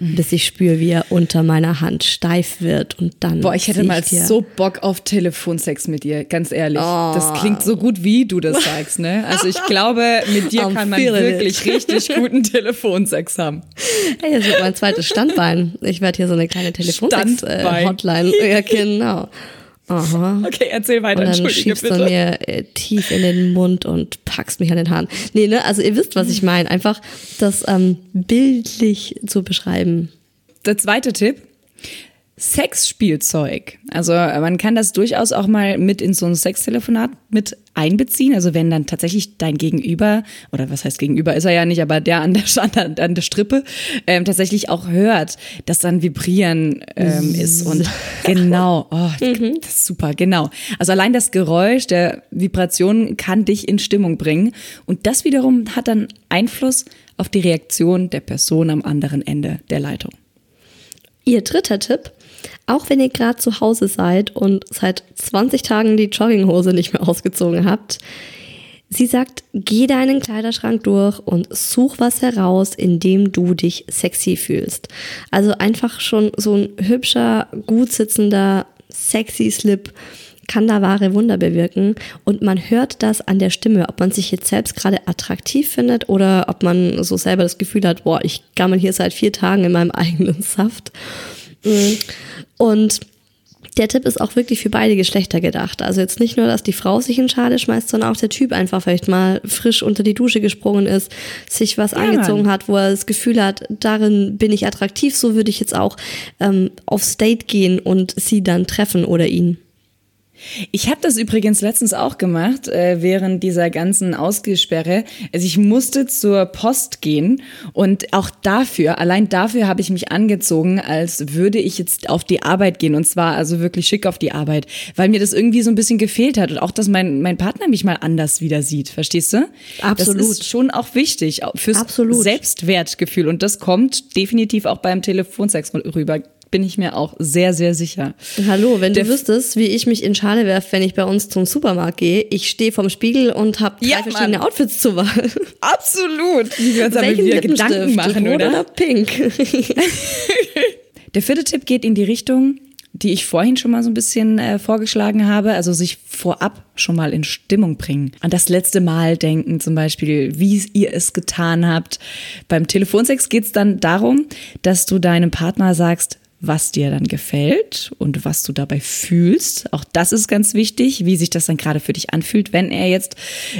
bis ich spüre, wie er unter meiner Hand steif wird und dann. Boah, ich hätte mal dir- so Bock auf Telefonsex mit dir, ganz ehrlich. Oh. Das klingt so gut, wie du das sagst, ne? Also ich glaube, mit dir kann man wirklich richtig guten Telefonsex haben. Hey, das wird mein zweites Standbein. Ich werde hier so eine kleine. Telefonsex-Hotline. ja, genau. Aha. Okay, erzähl weiter, Und dann entschuldige schiebst du bitte. mir äh, tief in den Mund und packst mich an den Haaren. Nee, ne, also ihr wisst, was ich meine. Einfach das ähm, bildlich zu beschreiben. Der zweite Tipp. Sexspielzeug. Also äh, man kann das durchaus auch mal mit in so ein Sextelefonat mit einbeziehen. Also wenn dann tatsächlich dein Gegenüber, oder was heißt Gegenüber, ist er ja nicht, aber der an der, an der, an der Strippe ähm, tatsächlich auch hört, dass dann Vibrieren ähm, ist. Und genau, oh, das ist super, genau. Also allein das Geräusch der Vibration kann dich in Stimmung bringen. Und das wiederum hat dann Einfluss auf die Reaktion der Person am anderen Ende der Leitung. Ihr dritter Tipp, auch wenn ihr gerade zu Hause seid und seit 20 Tagen die Jogginghose nicht mehr ausgezogen habt, sie sagt, geh deinen Kleiderschrank durch und such was heraus, in dem du dich sexy fühlst. Also einfach schon so ein hübscher, gut sitzender, sexy Slip kann da wahre Wunder bewirken und man hört das an der Stimme, ob man sich jetzt selbst gerade attraktiv findet oder ob man so selber das Gefühl hat, boah, ich gammel hier seit vier Tagen in meinem eigenen Saft. Mm. Und der Tipp ist auch wirklich für beide Geschlechter gedacht. Also jetzt nicht nur, dass die Frau sich in Schale schmeißt, sondern auch der Typ einfach vielleicht mal frisch unter die Dusche gesprungen ist, sich was angezogen Mann. hat, wo er das Gefühl hat, darin bin ich attraktiv, so würde ich jetzt auch ähm, aufs Date gehen und sie dann treffen oder ihn. Ich habe das übrigens letztens auch gemacht, äh, während dieser ganzen Ausgesperre. Also ich musste zur Post gehen und auch dafür, allein dafür habe ich mich angezogen, als würde ich jetzt auf die Arbeit gehen und zwar also wirklich schick auf die Arbeit, weil mir das irgendwie so ein bisschen gefehlt hat und auch, dass mein, mein Partner mich mal anders wieder sieht, verstehst du? Absolut. Das ist schon auch wichtig fürs Absolut. Selbstwertgefühl und das kommt definitiv auch beim Telefonsex rüber, bin ich mir auch sehr, sehr sicher. Hallo, wenn Der du wüsstest, wie ich mich in Schale werfe, wenn ich bei uns zum Supermarkt gehe, ich stehe vorm Spiegel und habe drei Ja, verschiedene Mann. Outfits zur Wahl. Absolut. Wie wir uns aber Welchen wieder? Gedanken machen, Rot oder? oder pink? Der vierte Tipp geht in die Richtung, die ich vorhin schon mal so ein bisschen äh, vorgeschlagen habe, also sich vorab schon mal in Stimmung bringen. An das letzte Mal denken zum Beispiel, wie ihr es getan habt. Beim Telefonsex geht es dann darum, dass du deinem Partner sagst, was dir dann gefällt und was du dabei fühlst. Auch das ist ganz wichtig, wie sich das dann gerade für dich anfühlt, wenn er jetzt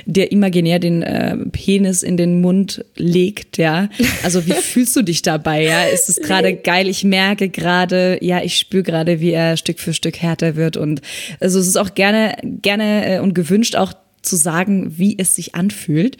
dir imaginär den äh, Penis in den Mund legt, ja. Also wie fühlst du dich dabei, ja? Ist es gerade geil? Ich merke gerade, ja, ich spüre gerade, wie er Stück für Stück härter wird und also es ist auch gerne, gerne äh, und gewünscht auch zu sagen, wie es sich anfühlt.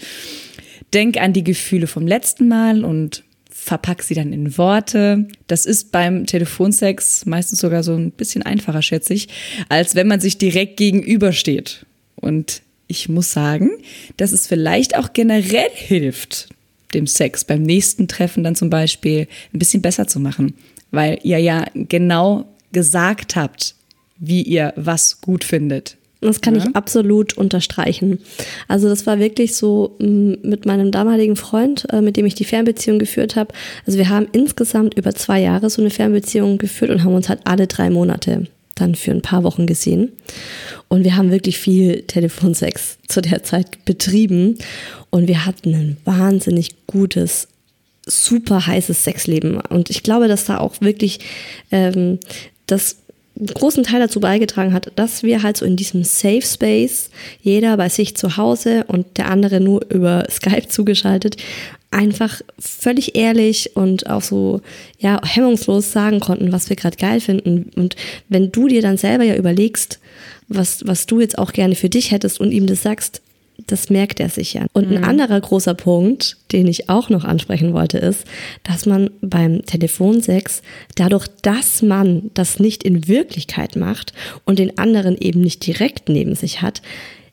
Denk an die Gefühle vom letzten Mal und verpack sie dann in Worte. Das ist beim Telefonsex meistens sogar so ein bisschen einfacher, schätze ich, als wenn man sich direkt gegenübersteht. Und ich muss sagen, dass es vielleicht auch generell hilft, dem Sex beim nächsten Treffen dann zum Beispiel ein bisschen besser zu machen, weil ihr ja genau gesagt habt, wie ihr was gut findet. Das kann ich absolut unterstreichen. Also das war wirklich so m, mit meinem damaligen Freund, äh, mit dem ich die Fernbeziehung geführt habe. Also wir haben insgesamt über zwei Jahre so eine Fernbeziehung geführt und haben uns halt alle drei Monate dann für ein paar Wochen gesehen. Und wir haben wirklich viel Telefonsex zu der Zeit betrieben. Und wir hatten ein wahnsinnig gutes super heißes Sexleben. Und ich glaube, dass da auch wirklich ähm, das großen Teil dazu beigetragen hat, dass wir halt so in diesem Safe Space, jeder bei sich zu Hause und der andere nur über Skype zugeschaltet, einfach völlig ehrlich und auch so ja hemmungslos sagen konnten, was wir gerade geil finden. Und wenn du dir dann selber ja überlegst, was was du jetzt auch gerne für dich hättest und ihm das sagst, das merkt er sich ja. Und ein anderer großer Punkt, den ich auch noch ansprechen wollte, ist, dass man beim Telefonsex dadurch, dass man das nicht in Wirklichkeit macht und den anderen eben nicht direkt neben sich hat,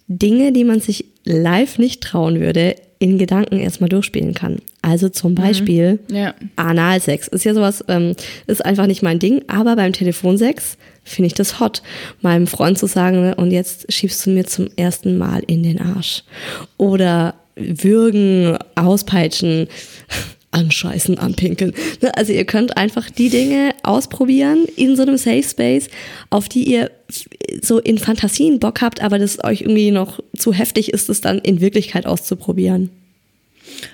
Dinge, die man sich live nicht trauen würde, in Gedanken erstmal durchspielen kann. Also zum Beispiel Ja. Analsex. Ist ja sowas, ähm, ist einfach nicht mein Ding, aber beim Telefonsex finde ich das hot, meinem Freund zu sagen, ne, und jetzt schiebst du mir zum ersten Mal in den Arsch. Oder würgen, auspeitschen, anscheißen, anpinkeln. Ne, also ihr könnt einfach die Dinge ausprobieren in so einem Safe Space, auf die ihr so in Fantasien Bock habt, aber das euch irgendwie noch zu heftig ist, es dann in Wirklichkeit auszuprobieren.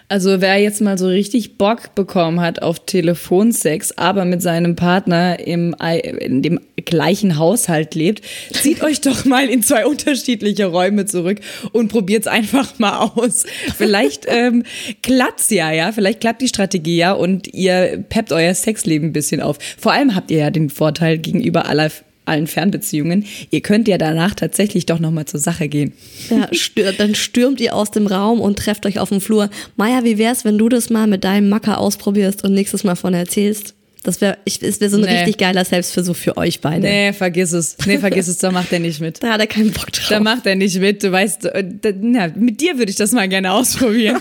Also wer jetzt mal so richtig Bock bekommen hat auf Telefonsex, aber mit seinem Partner im, in dem gleichen Haushalt lebt, zieht euch doch mal in zwei unterschiedliche Räume zurück und probiert's einfach mal aus. Vielleicht ähm, klappt's ja, ja, vielleicht klappt die Strategie ja und ihr peppt euer Sexleben ein bisschen auf. Vor allem habt ihr ja den Vorteil gegenüber aller allen Fernbeziehungen, ihr könnt ja danach tatsächlich doch nochmal zur Sache gehen. Ja, stür dann stürmt ihr aus dem Raum und trefft euch auf dem Flur. Maja, wie wär's, wenn du das mal mit deinem Macker ausprobierst und nächstes Mal von erzählst? Das wäre wär so ein nee. richtig geiler Selbstversuch für euch beide. Nee, vergiss es. Nee, vergiss es, da macht er nicht mit. Da hat er keinen Bock drauf. Da macht er nicht mit. Du weißt, äh, da, na, mit dir würde ich das mal gerne ausprobieren.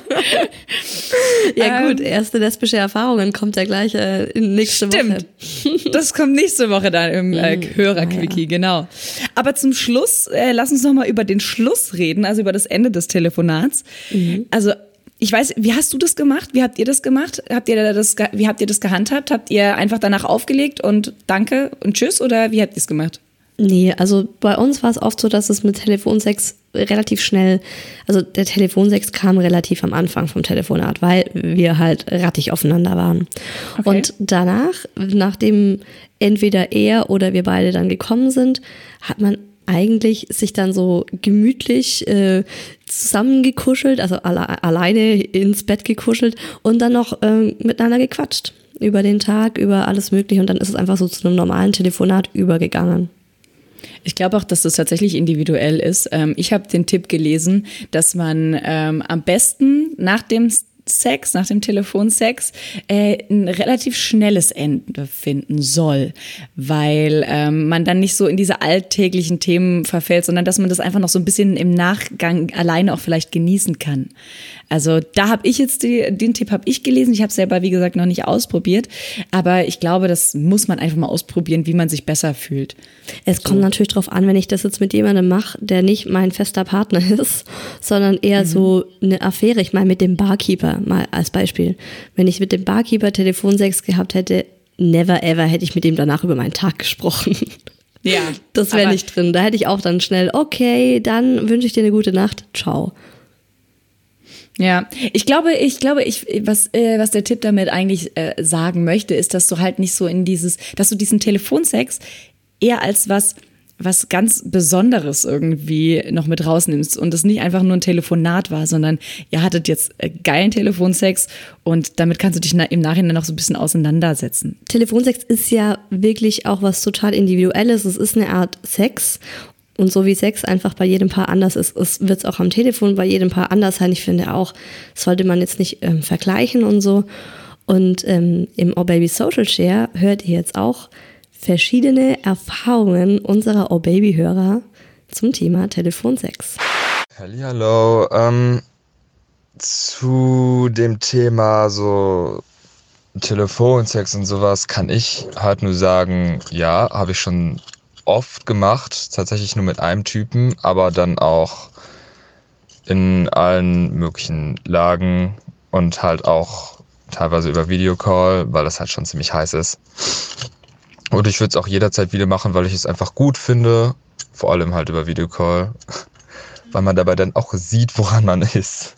ja, ähm, gut, erste lesbische Erfahrungen kommt ja gleich äh, nächste stimmt. Woche. das kommt nächste Woche dann im äh, mm, Hörerquickie, ja. genau. Aber zum Schluss, äh, lass uns nochmal über den Schluss reden, also über das Ende des Telefonats. Mhm. Also ich weiß, wie hast du das gemacht? Wie habt ihr das gemacht? Habt ihr das, wie habt ihr das gehandhabt? Habt ihr einfach danach aufgelegt und Danke und Tschüss oder wie habt ihr es gemacht? Nee, also bei uns war es oft so, dass es mit Telefonsex relativ schnell, also der Telefonsex kam relativ am Anfang vom Telefonat, weil wir halt rattig aufeinander waren. Okay. Und danach, nachdem entweder er oder wir beide dann gekommen sind, hat man eigentlich sich dann so gemütlich äh, zusammengekuschelt, also alle, alleine ins Bett gekuschelt und dann noch äh, miteinander gequatscht über den Tag, über alles Mögliche und dann ist es einfach so zu einem normalen Telefonat übergegangen. Ich glaube auch, dass das tatsächlich individuell ist. Ähm, ich habe den Tipp gelesen, dass man ähm, am besten nach dem Sex, nach dem Telefonsex, äh, ein relativ schnelles Ende finden soll, weil ähm, man dann nicht so in diese alltäglichen Themen verfällt, sondern dass man das einfach noch so ein bisschen im Nachgang alleine auch vielleicht genießen kann. Also da habe ich jetzt die, den Tipp habe ich gelesen. Ich habe selber wie gesagt noch nicht ausprobiert, aber ich glaube, das muss man einfach mal ausprobieren, wie man sich besser fühlt. Es so. kommt natürlich darauf an, wenn ich das jetzt mit jemandem mache, der nicht mein fester Partner ist, sondern eher mhm. so eine Affäre. Ich meine mit dem Barkeeper mal als Beispiel. Wenn ich mit dem Barkeeper Telefonsex gehabt hätte, never ever hätte ich mit ihm danach über meinen Tag gesprochen. Ja. Das wäre nicht drin. Da hätte ich auch dann schnell, okay, dann wünsche ich dir eine gute Nacht. Ciao. Ja, ich glaube, ich glaube, ich was äh, was der Tipp damit eigentlich äh, sagen möchte, ist, dass du halt nicht so in dieses, dass du diesen Telefonsex eher als was was ganz Besonderes irgendwie noch mit rausnimmst und es nicht einfach nur ein Telefonat war, sondern ihr hattet jetzt äh, geilen Telefonsex und damit kannst du dich im Nachhinein noch so ein bisschen auseinandersetzen. Telefonsex ist ja wirklich auch was total Individuelles. Es ist eine Art Sex und so wie Sex einfach bei jedem Paar anders ist, wird es auch am Telefon bei jedem Paar anders sein. Ich finde auch, sollte man jetzt nicht ähm, vergleichen und so. Und ähm, im Oh Baby Social Share hört ihr jetzt auch verschiedene Erfahrungen unserer Oh Baby Hörer zum Thema Telefonsex. Hallo, ähm, zu dem Thema so Telefonsex und sowas kann ich halt nur sagen, ja, habe ich schon oft gemacht, tatsächlich nur mit einem Typen, aber dann auch in allen möglichen Lagen und halt auch teilweise über Videocall, weil das halt schon ziemlich heiß ist. Und ich würde es auch jederzeit wieder machen, weil ich es einfach gut finde, vor allem halt über Videocall, weil man dabei dann auch sieht, woran man ist.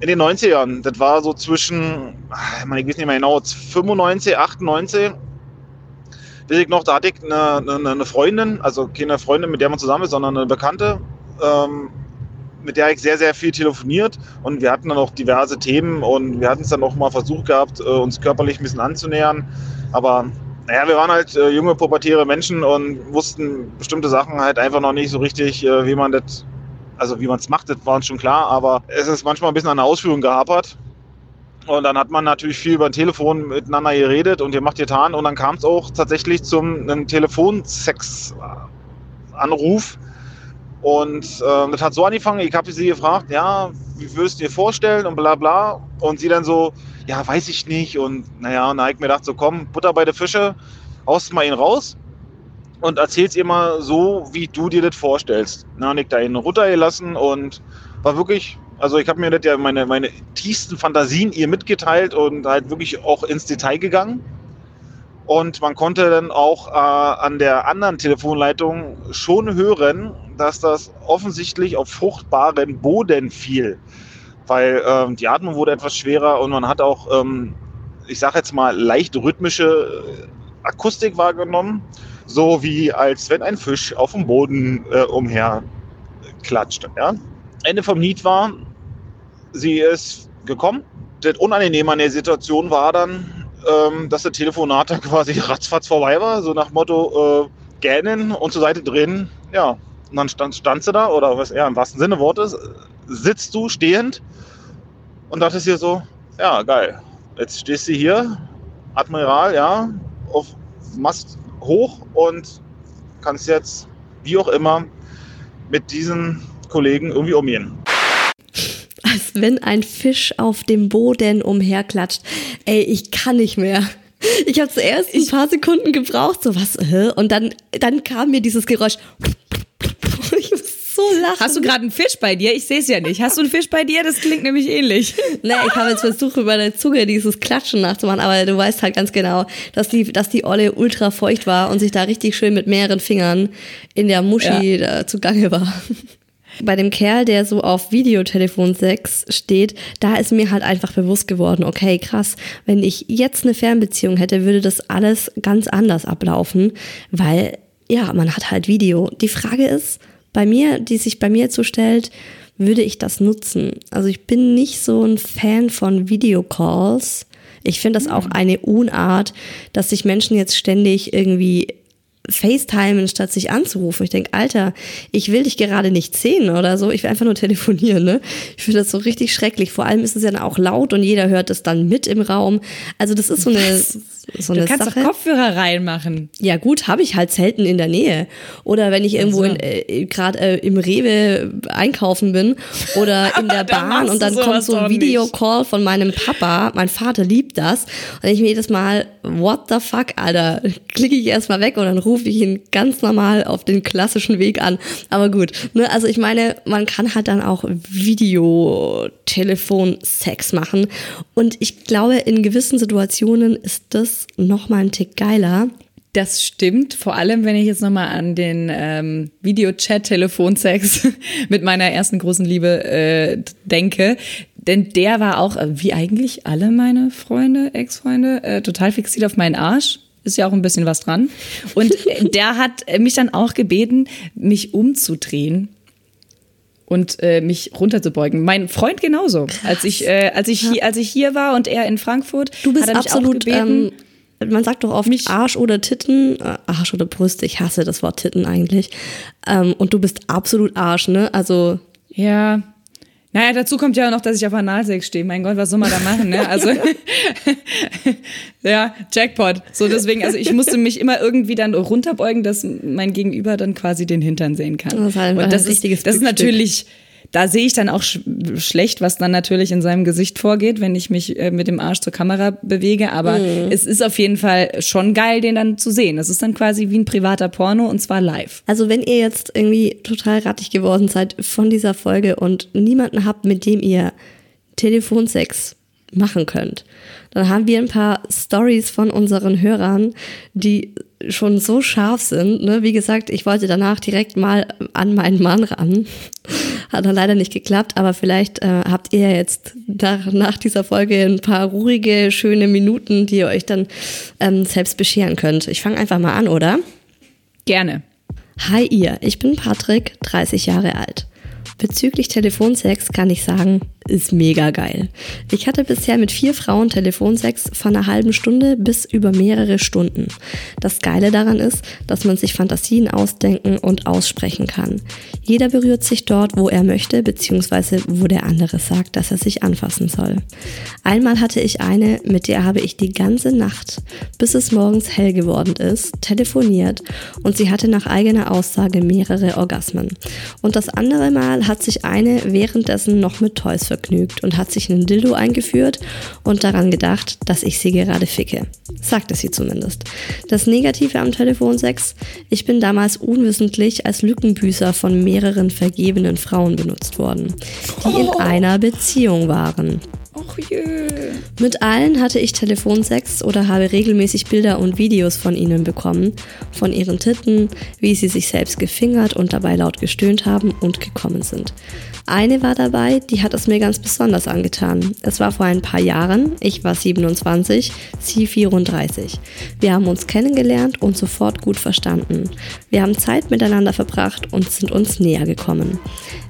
In den 90ern, das war so zwischen, ich weiß nicht mehr genau, 95, 98, weiß ich noch, da hatte ich eine, eine, eine, Freundin, also keine Freundin, mit der man zusammen ist, sondern eine Bekannte, ähm, mit der ich sehr, sehr viel telefoniert und wir hatten dann auch diverse Themen und wir hatten es dann auch mal versucht gehabt, äh, uns körperlich ein bisschen anzunähern, aber naja, wir waren halt äh, junge, pubertäre Menschen und wussten bestimmte Sachen halt einfach noch nicht so richtig, äh, wie man das, also wie man es macht, das war uns schon klar, aber es ist manchmal ein bisschen an der Ausführung gehapert. Und dann hat man natürlich viel über ein Telefon miteinander geredet und gemacht getan. Und dann kam es auch tatsächlich zum einem Telefonsex-Anruf. Und äh, das hat so angefangen, ich habe sie gefragt, ja, wie würdest du dir vorstellen und bla bla. Und sie dann so, ja, weiß ich nicht. Und naja, und dann habe ich mir gedacht, so komm, Butter bei der Fische, haust mal ihn raus und erzähl's ihr mal so, wie du dir das vorstellst. Na, und ich da ihn runtergelassen und war wirklich, also ich habe mir das ja meine, meine tiefsten Fantasien ihr mitgeteilt und halt wirklich auch ins Detail gegangen. Und man konnte dann auch äh, an der anderen Telefonleitung schon hören, dass das offensichtlich auf fruchtbaren Boden fiel. Weil ähm, die Atmung wurde etwas schwerer und man hat auch, ähm, ich sage jetzt mal, leicht rhythmische äh, Akustik wahrgenommen. So wie als wenn ein Fisch auf dem Boden äh, umher klatscht. Ja? Ende vom Lied war, sie ist gekommen. Das Unangenehme an der Situation war dann, ähm, dass das Telefonat dann quasi ratzfatz vorbei war, so nach Motto äh, gähnen und zur Seite drehen. Ja, und dann stand, stand sie da, oder was eher im wahrsten Sinne Wortes, sitzt du stehend und dachtest dir so, ja, geil. Jetzt stehst du hier, Admiral, ja, auf Mast hoch und kannst jetzt, wie auch immer, mit diesen Kollegen irgendwie umgehen. Als wenn ein Fisch auf dem Boden umherklatscht. Ey, ich kann nicht mehr. Ich habe zuerst ein paar Sekunden gebraucht, so was, und dann, dann kam mir dieses Geräusch. So lachen. Hast du gerade einen Fisch bei dir? Ich sehe es ja nicht. Hast du einen Fisch bei dir? Das klingt nämlich ähnlich. Nee, ich habe jetzt versucht, über der Zunge dieses Klatschen nachzumachen, aber du weißt halt ganz genau, dass die, dass die Olle ultra feucht war und sich da richtig schön mit mehreren Fingern in der Muschi ja. zugange war. Bei dem Kerl, der so auf Videotelefon 6 steht, da ist mir halt einfach bewusst geworden, okay, krass, wenn ich jetzt eine Fernbeziehung hätte, würde das alles ganz anders ablaufen, weil ja, man hat halt Video. Die Frage ist, bei mir, die sich bei mir zustellt, würde ich das nutzen? Also ich bin nicht so ein Fan von Videocalls. Ich finde das auch eine Unart, dass sich Menschen jetzt ständig irgendwie FaceTimen, statt sich anzurufen. Ich denke, Alter, ich will dich gerade nicht sehen oder so. Ich will einfach nur telefonieren. Ne? Ich finde das so richtig schrecklich. Vor allem ist es ja dann auch laut und jeder hört es dann mit im Raum. Also das ist so eine, Was? So du eine kannst Sache. doch Kopfhörer reinmachen. Ja gut, habe ich halt selten in der Nähe. Oder wenn ich irgendwo so. in, äh, gerade äh, im Rewe einkaufen bin oder in der Bahn und dann kommt so ein. Videocall von meinem Papa. Mein Vater liebt das. Und ich mir jedes Mal, what the fuck, Alter, klicke ich erstmal weg und dann rufe ich ihn ganz normal auf den klassischen Weg an. Aber gut, ne, also ich meine, man kann halt dann auch Videotelefon-Sex machen. Und ich glaube, in gewissen Situationen ist das nochmal ein Tick geiler. Das stimmt, vor allem wenn ich jetzt nochmal an den ähm, Videochat-Telefonsex mit meiner ersten großen Liebe äh, denke. Denn der war auch, äh, wie eigentlich alle meine Freunde, Ex-Freunde, äh, total fixiert auf meinen Arsch. Ist ja auch ein bisschen was dran. Und äh, der hat äh, mich dann auch gebeten, mich umzudrehen und äh, mich runterzubeugen. Mein Freund genauso. Als ich, äh, als, ich hier, als ich hier war und er in Frankfurt, Du bist hat er mich auch absolut, gebeten, ähm, man sagt doch oft Mich- Arsch oder Titten, äh, Arsch oder Brüste, ich hasse das Wort Titten eigentlich. Ähm, und du bist absolut Arsch, ne? Also, Ja. Naja, dazu kommt ja auch noch, dass ich auf Analsex stehe. Mein Gott, was soll man da machen, ne? Also, ja, Jackpot. So, deswegen, also ich musste mich immer irgendwie dann runterbeugen, dass mein Gegenüber dann quasi den Hintern sehen kann. Das ist halt Und ein das ist, richtiges das ist natürlich, da sehe ich dann auch sch schlecht, was dann natürlich in seinem Gesicht vorgeht, wenn ich mich äh, mit dem Arsch zur Kamera bewege. Aber Mhm. es ist auf jeden Fall schon geil, den dann zu sehen. Das ist dann quasi wie ein privater Porno und zwar live. also wenn ihr jetzt irgendwie total rattig geworden seid von dieser Folge und niemanden habt, mit dem ihr Telefonsex machen könnt, dann haben wir ein paar Stories von unseren Hörern, die schon so scharf sind. Ne? Wie gesagt, ich wollte danach direkt mal an meinen Mann ran. Hat dann leider nicht geklappt, aber vielleicht äh, habt ihr jetzt nach, nach dieser Folge ein paar ruhige, schöne Minuten, die ihr euch dann ähm, selbst bescheren könnt. Ich fange einfach mal an, oder? Gerne. Hi ihr, ich bin Patrick, 30 Jahre alt. Bezüglich Telefonsex kann ich sagen, ist mega geil. Ich hatte bisher mit vier Frauen Telefonsex von einer halben Stunde bis über mehrere Stunden. Das Geile daran ist, dass man sich Fantasien ausdenken und aussprechen kann. Jeder berührt sich dort, wo er möchte, beziehungsweise wo der andere sagt, dass er sich anfassen soll. Einmal hatte ich eine, mit der habe ich die ganze Nacht, bis es morgens hell geworden ist, telefoniert und sie hatte nach eigener Aussage mehrere Orgasmen. Und das andere Mal hat sich eine währenddessen noch mit Toys vergnügt und hat sich einen Dildo eingeführt und daran gedacht, dass ich sie gerade ficke. Sagte sie zumindest. Das Negative am Telefonsex, ich bin damals unwissentlich als Lückenbüßer von mehreren vergebenen Frauen benutzt worden, die in einer Beziehung waren. Och je. Mit allen hatte ich Telefonsex oder habe regelmäßig Bilder und Videos von ihnen bekommen, von ihren Titten, wie sie sich selbst gefingert und dabei laut gestöhnt haben und gekommen sind. Eine war dabei, die hat es mir ganz besonders angetan. Es war vor ein paar Jahren, ich war 27, sie 34. Wir haben uns kennengelernt und sofort gut verstanden. Wir haben Zeit miteinander verbracht und sind uns näher gekommen.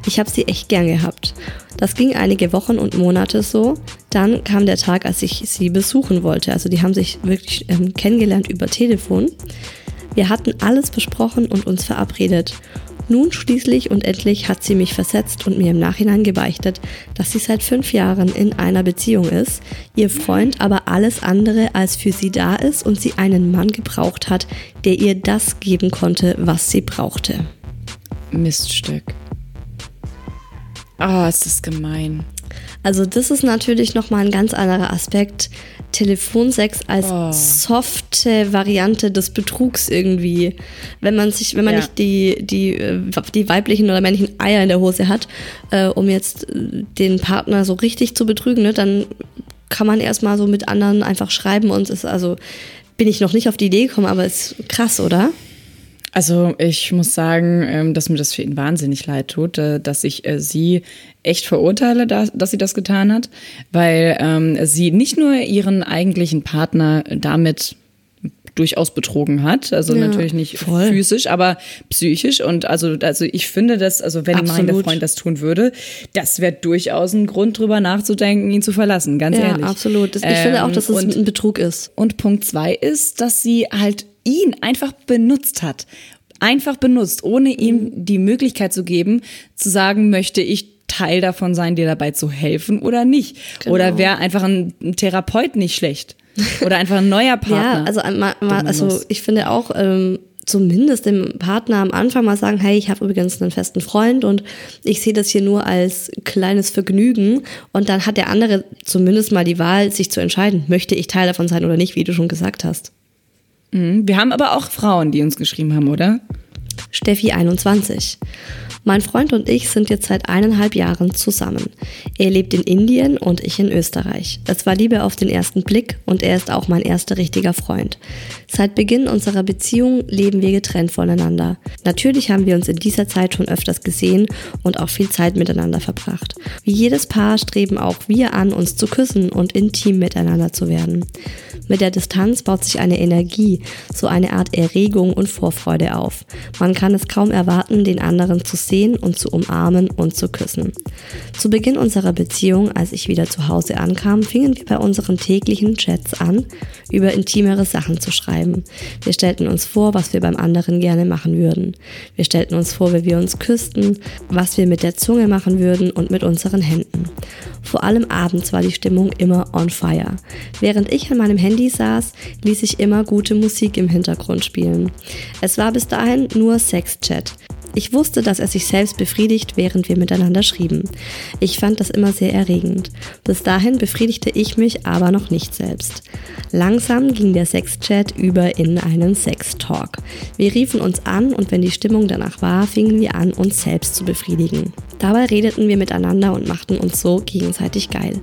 Ich habe sie echt gern gehabt. Das ging einige Wochen und Monate so. Dann kam der Tag, als ich sie besuchen wollte. Also die haben sich wirklich ähm, kennengelernt über Telefon. Wir hatten alles besprochen und uns verabredet. Nun schließlich und endlich hat sie mich versetzt und mir im Nachhinein gebeichtet, dass sie seit fünf Jahren in einer Beziehung ist, ihr Freund aber alles andere als für sie da ist und sie einen Mann gebraucht hat, der ihr das geben konnte, was sie brauchte. Miststück. Ah, ist das gemein. Also das ist natürlich nochmal ein ganz anderer Aspekt. Telefonsex als Oh. softe Variante des Betrugs irgendwie. Wenn man sich, wenn man Ja. nicht die, die, äh, die weiblichen oder männlichen Eier in der Hose hat, äh, um jetzt äh, den Partner so richtig zu betrügen, ne, dann kann man erstmal so mit anderen einfach schreiben und ist also bin ich noch nicht auf die Idee gekommen, aber ist krass, oder? Also ich muss sagen, ähm, dass mir das für ihn wahnsinnig leid tut, äh, dass ich äh, sie echt verurteile, da- dass sie das getan hat, weil ähm, sie nicht nur ihren eigentlichen Partner damit durchaus betrogen hat, also Ja, natürlich nicht voll. physisch, aber psychisch und also also ich finde das, also wenn mein Absolut. Freund das tun würde, das wäre durchaus ein Grund drüber nachzudenken, ihn zu verlassen, ganz Ja, ehrlich. absolut. Das, ich finde auch, Ähm, dass es und- ein Betrug ist. und Punkt zwei ist, dass sie halt ihn einfach benutzt hat. Einfach benutzt, ohne ihm die Möglichkeit zu geben, zu sagen, möchte ich Teil davon sein, dir dabei zu helfen oder nicht. Genau. Oder wäre einfach ein, ein Therapeut nicht schlecht. Oder einfach ein neuer Partner. Ja, also, man also ich finde auch, ähm, zumindest dem Partner am Anfang mal sagen, hey, ich habe übrigens einen festen Freund und ich sehe das hier nur als kleines Vergnügen und dann hat der andere zumindest mal die Wahl, sich zu entscheiden, möchte ich Teil davon sein oder nicht, wie du schon gesagt hast. Mhm. Wir haben aber auch Frauen, die uns geschrieben haben, oder? Steffi 21. Mein Freund und ich sind jetzt seit eineinhalb Jahren zusammen. Er lebt in Indien und ich in Österreich. Es war Liebe auf den ersten Blick und er ist auch mein erster richtiger Freund. Seit Beginn unserer Beziehung leben wir getrennt voneinander. Natürlich haben wir uns in dieser Zeit schon öfters gesehen und auch viel Zeit miteinander verbracht. Wie jedes Paar streben auch wir an, uns zu küssen und intim miteinander zu werden. Mit der Distanz baut sich eine Energie, so eine Art Erregung und Vorfreude auf. Man kann es kaum erwarten, den anderen zu sehen und zu umarmen und zu küssen. Zu Beginn unserer Beziehung, als ich wieder zu Hause ankam, fingen wir bei unseren täglichen Chats an, über intimere Sachen zu schreiben. Wir stellten uns vor, was wir beim anderen gerne machen würden. Wir stellten uns vor, wie wir uns küssten, was wir mit der Zunge machen würden und mit unseren Händen. Vor allem abends war die Stimmung immer on fire. Während ich an meinem Handy saß, ließ ich immer gute Musik im Hintergrund spielen. Es war bis dahin nur Sexchat. Ich wusste, dass er sich selbst befriedigt, während wir miteinander schrieben. Ich fand das immer sehr erregend. Bis dahin befriedigte ich mich aber noch nicht selbst. Langsam ging der Sexchat über in einen Sextalk. Wir riefen uns an und wenn die Stimmung danach war, fingen wir an, uns selbst zu befriedigen. Dabei redeten wir miteinander und machten uns so gegenseitig geil.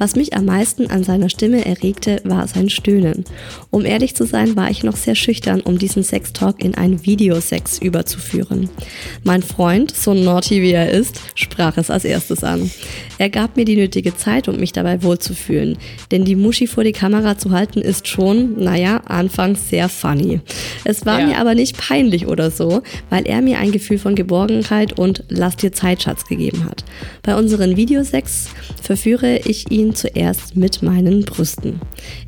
Was mich am meisten an seiner Stimme erregte, war sein Stöhnen. Um ehrlich zu sein, war ich noch sehr schüchtern, um diesen Sextalk in einen Videosex überzuführen. Mein Freund, so naughty wie er ist, sprach es als erstes an. Er gab mir die nötige Zeit, um mich dabei wohlzufühlen. Denn die Muschi vor die Kamera zu halten ist schon, naja, anfangs sehr funny. Es war Ja. mir aber nicht peinlich oder so, weil er mir ein Gefühl von Geborgenheit und Lass dir Zeit, Schatz gegeben hat. Bei unseren Videosex verführe ich ihn zuerst mit meinen Brüsten.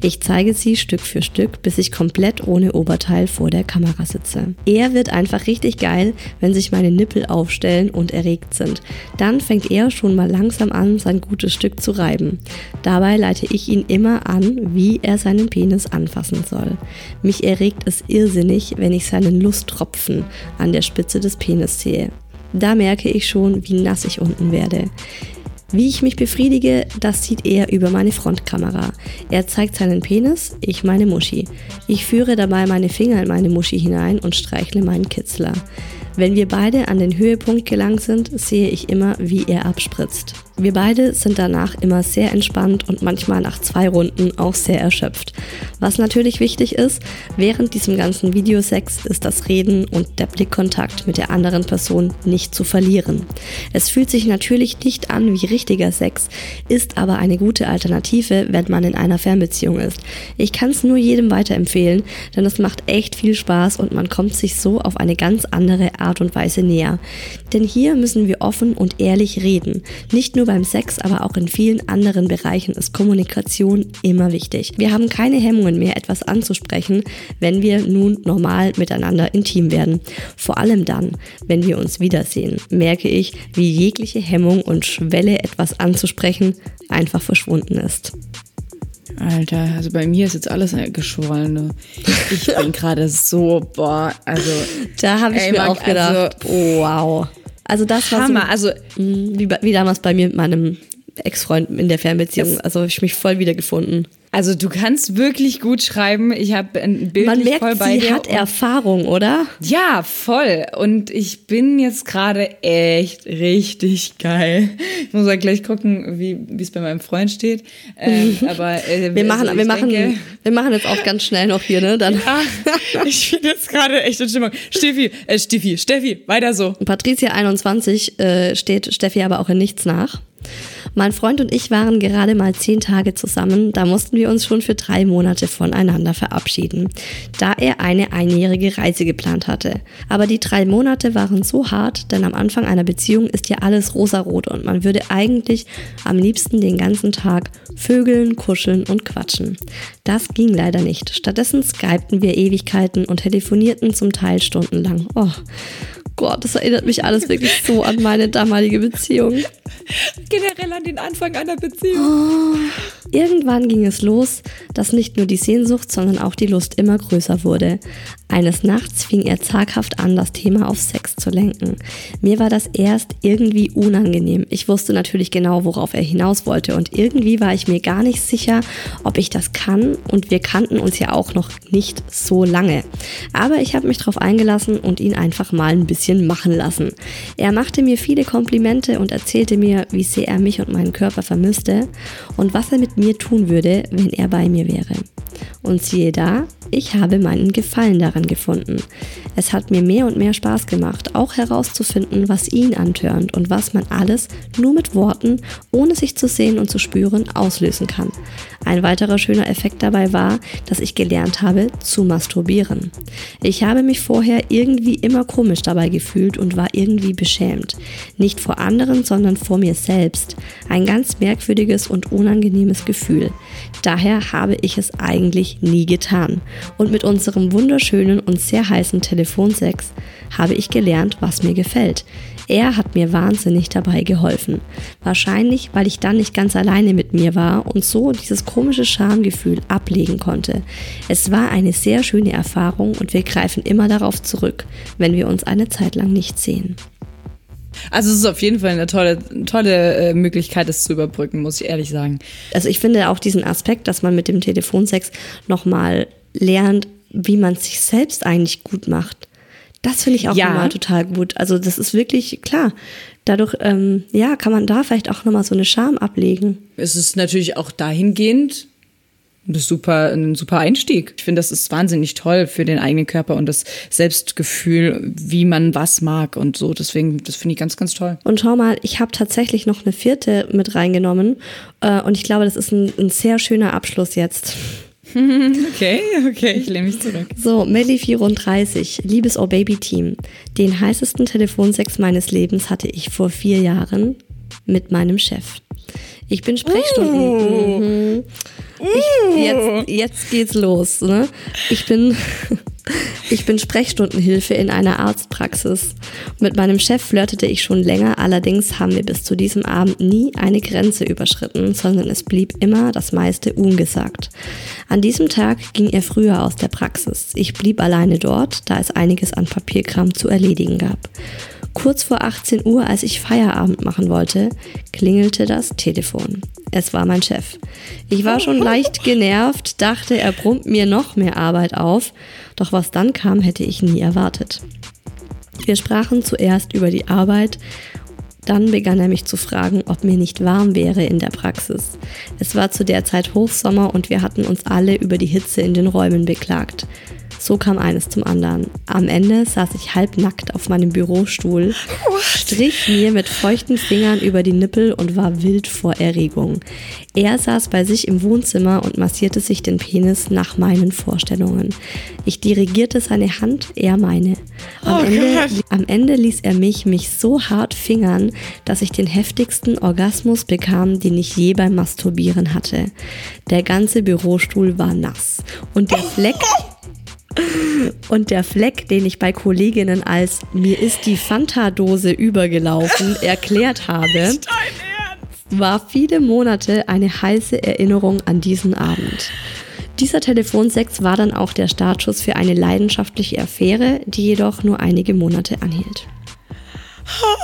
Ich zeige sie Stück für Stück, bis ich komplett ohne Oberteil vor der Kamera sitze. Er wird einfach richtig geil, wenn sich meine Nippel aufstellen und erregt sind. Dann fängt er schon mal langsam an, sein gutes Stück zu reiben. Dabei leite ich ihn immer an, wie er seinen Penis anfassen soll. Mich erregt es irrsinnig, wenn ich seinen Lusttropfen an der Spitze des Penis sehe. Da merke ich schon, wie nass ich unten werde. Wie ich mich befriedige, das sieht er über meine Frontkamera. Er zeigt seinen Penis, ich meine Muschi. Ich führe dabei meine Finger in meine Muschi hinein und streichle meinen Kitzler. Wenn wir beide an den Höhepunkt gelangt sind, sehe ich immer, wie er abspritzt. Wir beide sind danach immer sehr entspannt und manchmal nach zwei Runden auch sehr erschöpft. Was natürlich wichtig ist, während diesem ganzen Videosex ist das Reden und der Blickkontakt mit der anderen Person nicht zu verlieren. Es fühlt sich natürlich nicht an wie richtiger Sex, ist aber eine gute Alternative, wenn man in einer Fernbeziehung ist. Ich kann es nur jedem weiterempfehlen, denn es macht echt viel Spaß und man kommt sich so auf eine ganz andere Art und Weise näher. Denn hier müssen wir offen und ehrlich reden. Nicht nur beim Sex, aber auch in vielen anderen Bereichen ist Kommunikation immer wichtig. Wir haben keine Hemmungen mehr, etwas anzusprechen, wenn wir nun normal miteinander intim werden. Vor allem dann, wenn wir uns wiedersehen, merke ich, wie jegliche Hemmung und Schwelle, etwas anzusprechen, einfach verschwunden ist. Alter, also bei mir ist jetzt alles geschwollen. Ne? Ich bin gerade so, boah, also. Da habe ich ey, mir Marc, auch gedacht, also, wow. Also das war Hammer, so, also wie, wie damals bei mir mit meinem Ex-Freund in der Fernbeziehung. Also ich mich voll wiedergefunden. Also du kannst wirklich gut schreiben. Ich habe ein Bild Man merkt, voll bei sie dir. hat Erfahrung, oder? Ja, voll. Und ich bin jetzt gerade echt richtig geil. Ich muss mal gleich gucken, wie es bei meinem Freund steht. Ähm, aber äh, wir machen, also wir machen, denke, wir machen jetzt auch ganz schnell noch hier, ne? Dann. Ja, ich bin jetzt gerade echt in Stimmung. Steffi, äh, Steffi, Steffi, weiter so. Patricia 21 äh, steht Steffi aber auch in nichts nach. Mein Freund und ich waren gerade mal zehn Tage zusammen, da mussten wir uns schon für drei Monate voneinander verabschieden, da er eine einjährige Reise geplant hatte. Aber die drei Monate waren so hart, denn am Anfang einer Beziehung ist ja alles rosarot und man würde eigentlich am liebsten den ganzen Tag vögeln, kuscheln und quatschen. Das ging leider nicht. Stattdessen skypten wir Ewigkeiten und telefonierten zum Teil stundenlang. Oh. Gott, das erinnert mich alles wirklich so an meine damalige Beziehung. Generell an den Anfang einer Beziehung. Oh. Irgendwann ging es los, dass nicht nur die Sehnsucht, sondern auch die Lust immer größer wurde. Eines Nachts fing er zaghaft an, das Thema auf Sex zu lenken. Mir war das erst irgendwie unangenehm. Ich wusste natürlich genau, worauf er hinaus wollte und irgendwie war ich mir gar nicht sicher, ob ich das kann und wir kannten uns ja auch noch nicht so lange. Aber ich habe mich darauf eingelassen und ihn einfach mal ein bisschen machen lassen. Er machte mir viele Komplimente und erzählte mir, wie sehr er mich und meinen Körper vermisste und was er mit mir tun würde, wenn er bei mir wäre. Und siehe da, ich habe meinen Gefallen daran gefunden. Es hat mir mehr und mehr Spaß gemacht, auch herauszufinden, was ihn antörnt und was man alles nur mit Worten, ohne sich zu sehen und zu spüren, auslösen kann. Ein weiterer schöner Effekt dabei war, dass ich gelernt habe zu masturbieren. Ich habe mich vorher irgendwie immer komisch dabei gefühlt und war irgendwie beschämt. Nicht vor anderen, sondern vor mir selbst. Ein ganz merkwürdiges und unangenehmes Gefühl. Daher habe ich es eigentlich nie getan. Und mit unserem wunderschönen und sehr heißen Telefonsex habe ich gelernt, was mir gefällt. Er hat mir wahnsinnig dabei geholfen. Wahrscheinlich, weil ich dann nicht ganz alleine mit mir war und so dieses komische Schamgefühl ablegen konnte. Es war eine sehr schöne Erfahrung und wir greifen immer darauf zurück, wenn wir uns eine Zeit lang nicht sehen. Also es ist auf jeden Fall eine tolle, tolle äh, Möglichkeit, das zu überbrücken, muss ich ehrlich sagen. Also ich finde auch diesen Aspekt, dass man mit dem Telefonsex nochmal lernt, wie man sich selbst eigentlich gut macht. Das finde ich auch ja. immer total gut. Also das ist wirklich klar. Dadurch, ähm, ja, kann man da vielleicht auch nochmal so eine Scham ablegen. Es ist natürlich auch dahingehend ein super, ein super Einstieg. Ich finde, das ist wahnsinnig toll für den eigenen Körper und das Selbstgefühl, wie man was mag und so. Deswegen, das finde ich ganz, ganz toll. Und schau mal, ich habe tatsächlich noch eine vierte mit reingenommen äh, und ich glaube, das ist ein, ein sehr schöner Abschluss jetzt. Okay, okay, ich lehne mich zurück. So, Melly34, liebes Oh Baby Team. Den heißesten Telefonsex meines Lebens hatte ich vor vier Jahren mit meinem Chef. Ich bin Sprechstunden. Uh. Mhm. Ich, jetzt, jetzt geht's los. Ne? Ich bin ich bin Sprechstundenhilfe in einer Arztpraxis. Mit meinem Chef flirtete ich schon länger, allerdings haben wir bis zu diesem Abend nie eine Grenze überschritten, sondern es blieb immer das meiste ungesagt. An diesem Tag ging er früher aus der Praxis. Ich blieb alleine dort, da es einiges an Papierkram zu erledigen gab. Kurz vor 18 Uhr, als ich Feierabend machen wollte, klingelte das Telefon. Es war mein Chef. Ich war schon leicht genervt, dachte, er brummt mir noch mehr Arbeit auf, doch was dann kam, hätte ich nie erwartet. Wir sprachen zuerst über die Arbeit, dann begann er mich zu fragen, ob mir nicht warm wäre in der Praxis. Es war zu der Zeit Hochsommer und wir hatten uns alle über die Hitze in den Räumen beklagt. So kam eines zum anderen. Am Ende saß ich halbnackt auf meinem Bürostuhl, strich mir mit feuchten Fingern über die Nippel und war wild vor Erregung. Er saß bei sich im Wohnzimmer und massierte sich den Penis nach meinen Vorstellungen. Ich dirigierte seine Hand, er meine. Am, Oh Ende, am Ende ließ er mich mich so hart fingern, dass ich den heftigsten Orgasmus bekam, den ich je beim Masturbieren hatte. Der ganze Bürostuhl war nass und der Fleck und der Fleck, den ich bei Kolleginnen als mir ist die Fanta-Dose übergelaufen erklärt habe, war viele Monate eine heiße Erinnerung an diesen Abend. Dieser Telefonsex war dann auch der Startschuss für eine leidenschaftliche Affäre, die jedoch nur einige Monate anhielt.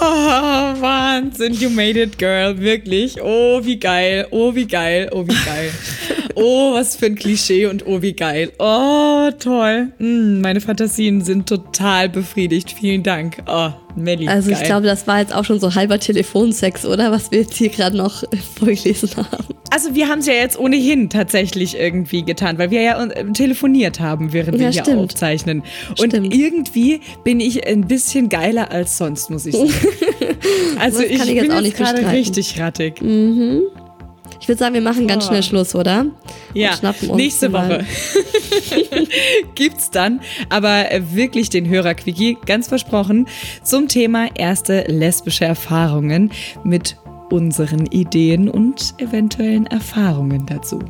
Oh, Wahnsinn, you made it, girl. Wirklich. Oh, wie geil. Oh, wie geil. Oh, wie geil. Oh, was für ein Klischee und oh, wie geil. Oh, toll. Mm, meine Fantasien sind total befriedigt. Vielen Dank. Oh, Melly. Also ich geil. glaube, das war jetzt auch schon so halber Telefonsex, oder? Was wir jetzt hier gerade noch vorgelesen haben. Also wir haben es ja jetzt ohnehin tatsächlich irgendwie getan, weil wir ja äh, telefoniert haben, während wir Ja, hier stimmt. aufzeichnen. Und Stimmt. irgendwie bin ich ein bisschen geiler als sonst, muss ich sagen. also ich, ich jetzt bin auch jetzt nicht gerade richtig rattig. Ich würde sagen, wir machen ganz Oh. schnell Schluss, oder? Ja, Und schnappen uns nächste Woche gibt's dann aber äh, wirklich den Hörerquickie, ganz versprochen, zum Thema erste lesbische Erfahrungen mit unseren Ideen und eventuellen Erfahrungen dazu.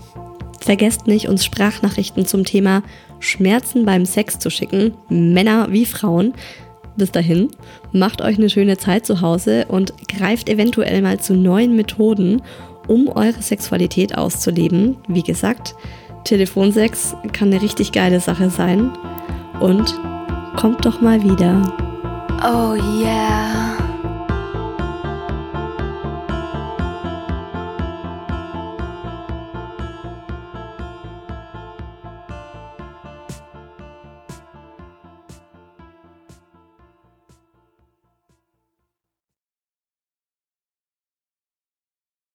Vergesst nicht, uns Sprachnachrichten zum Thema Schmerzen beim Sex zu schicken, Männer wie Frauen. Bis dahin, macht euch eine schöne Zeit zu Hause und greift eventuell mal zu neuen Methoden, um eure Sexualität auszuleben. Wie gesagt, Telefonsex kann eine richtig geile Sache sein. Und kommt doch mal wieder. Oh yeah.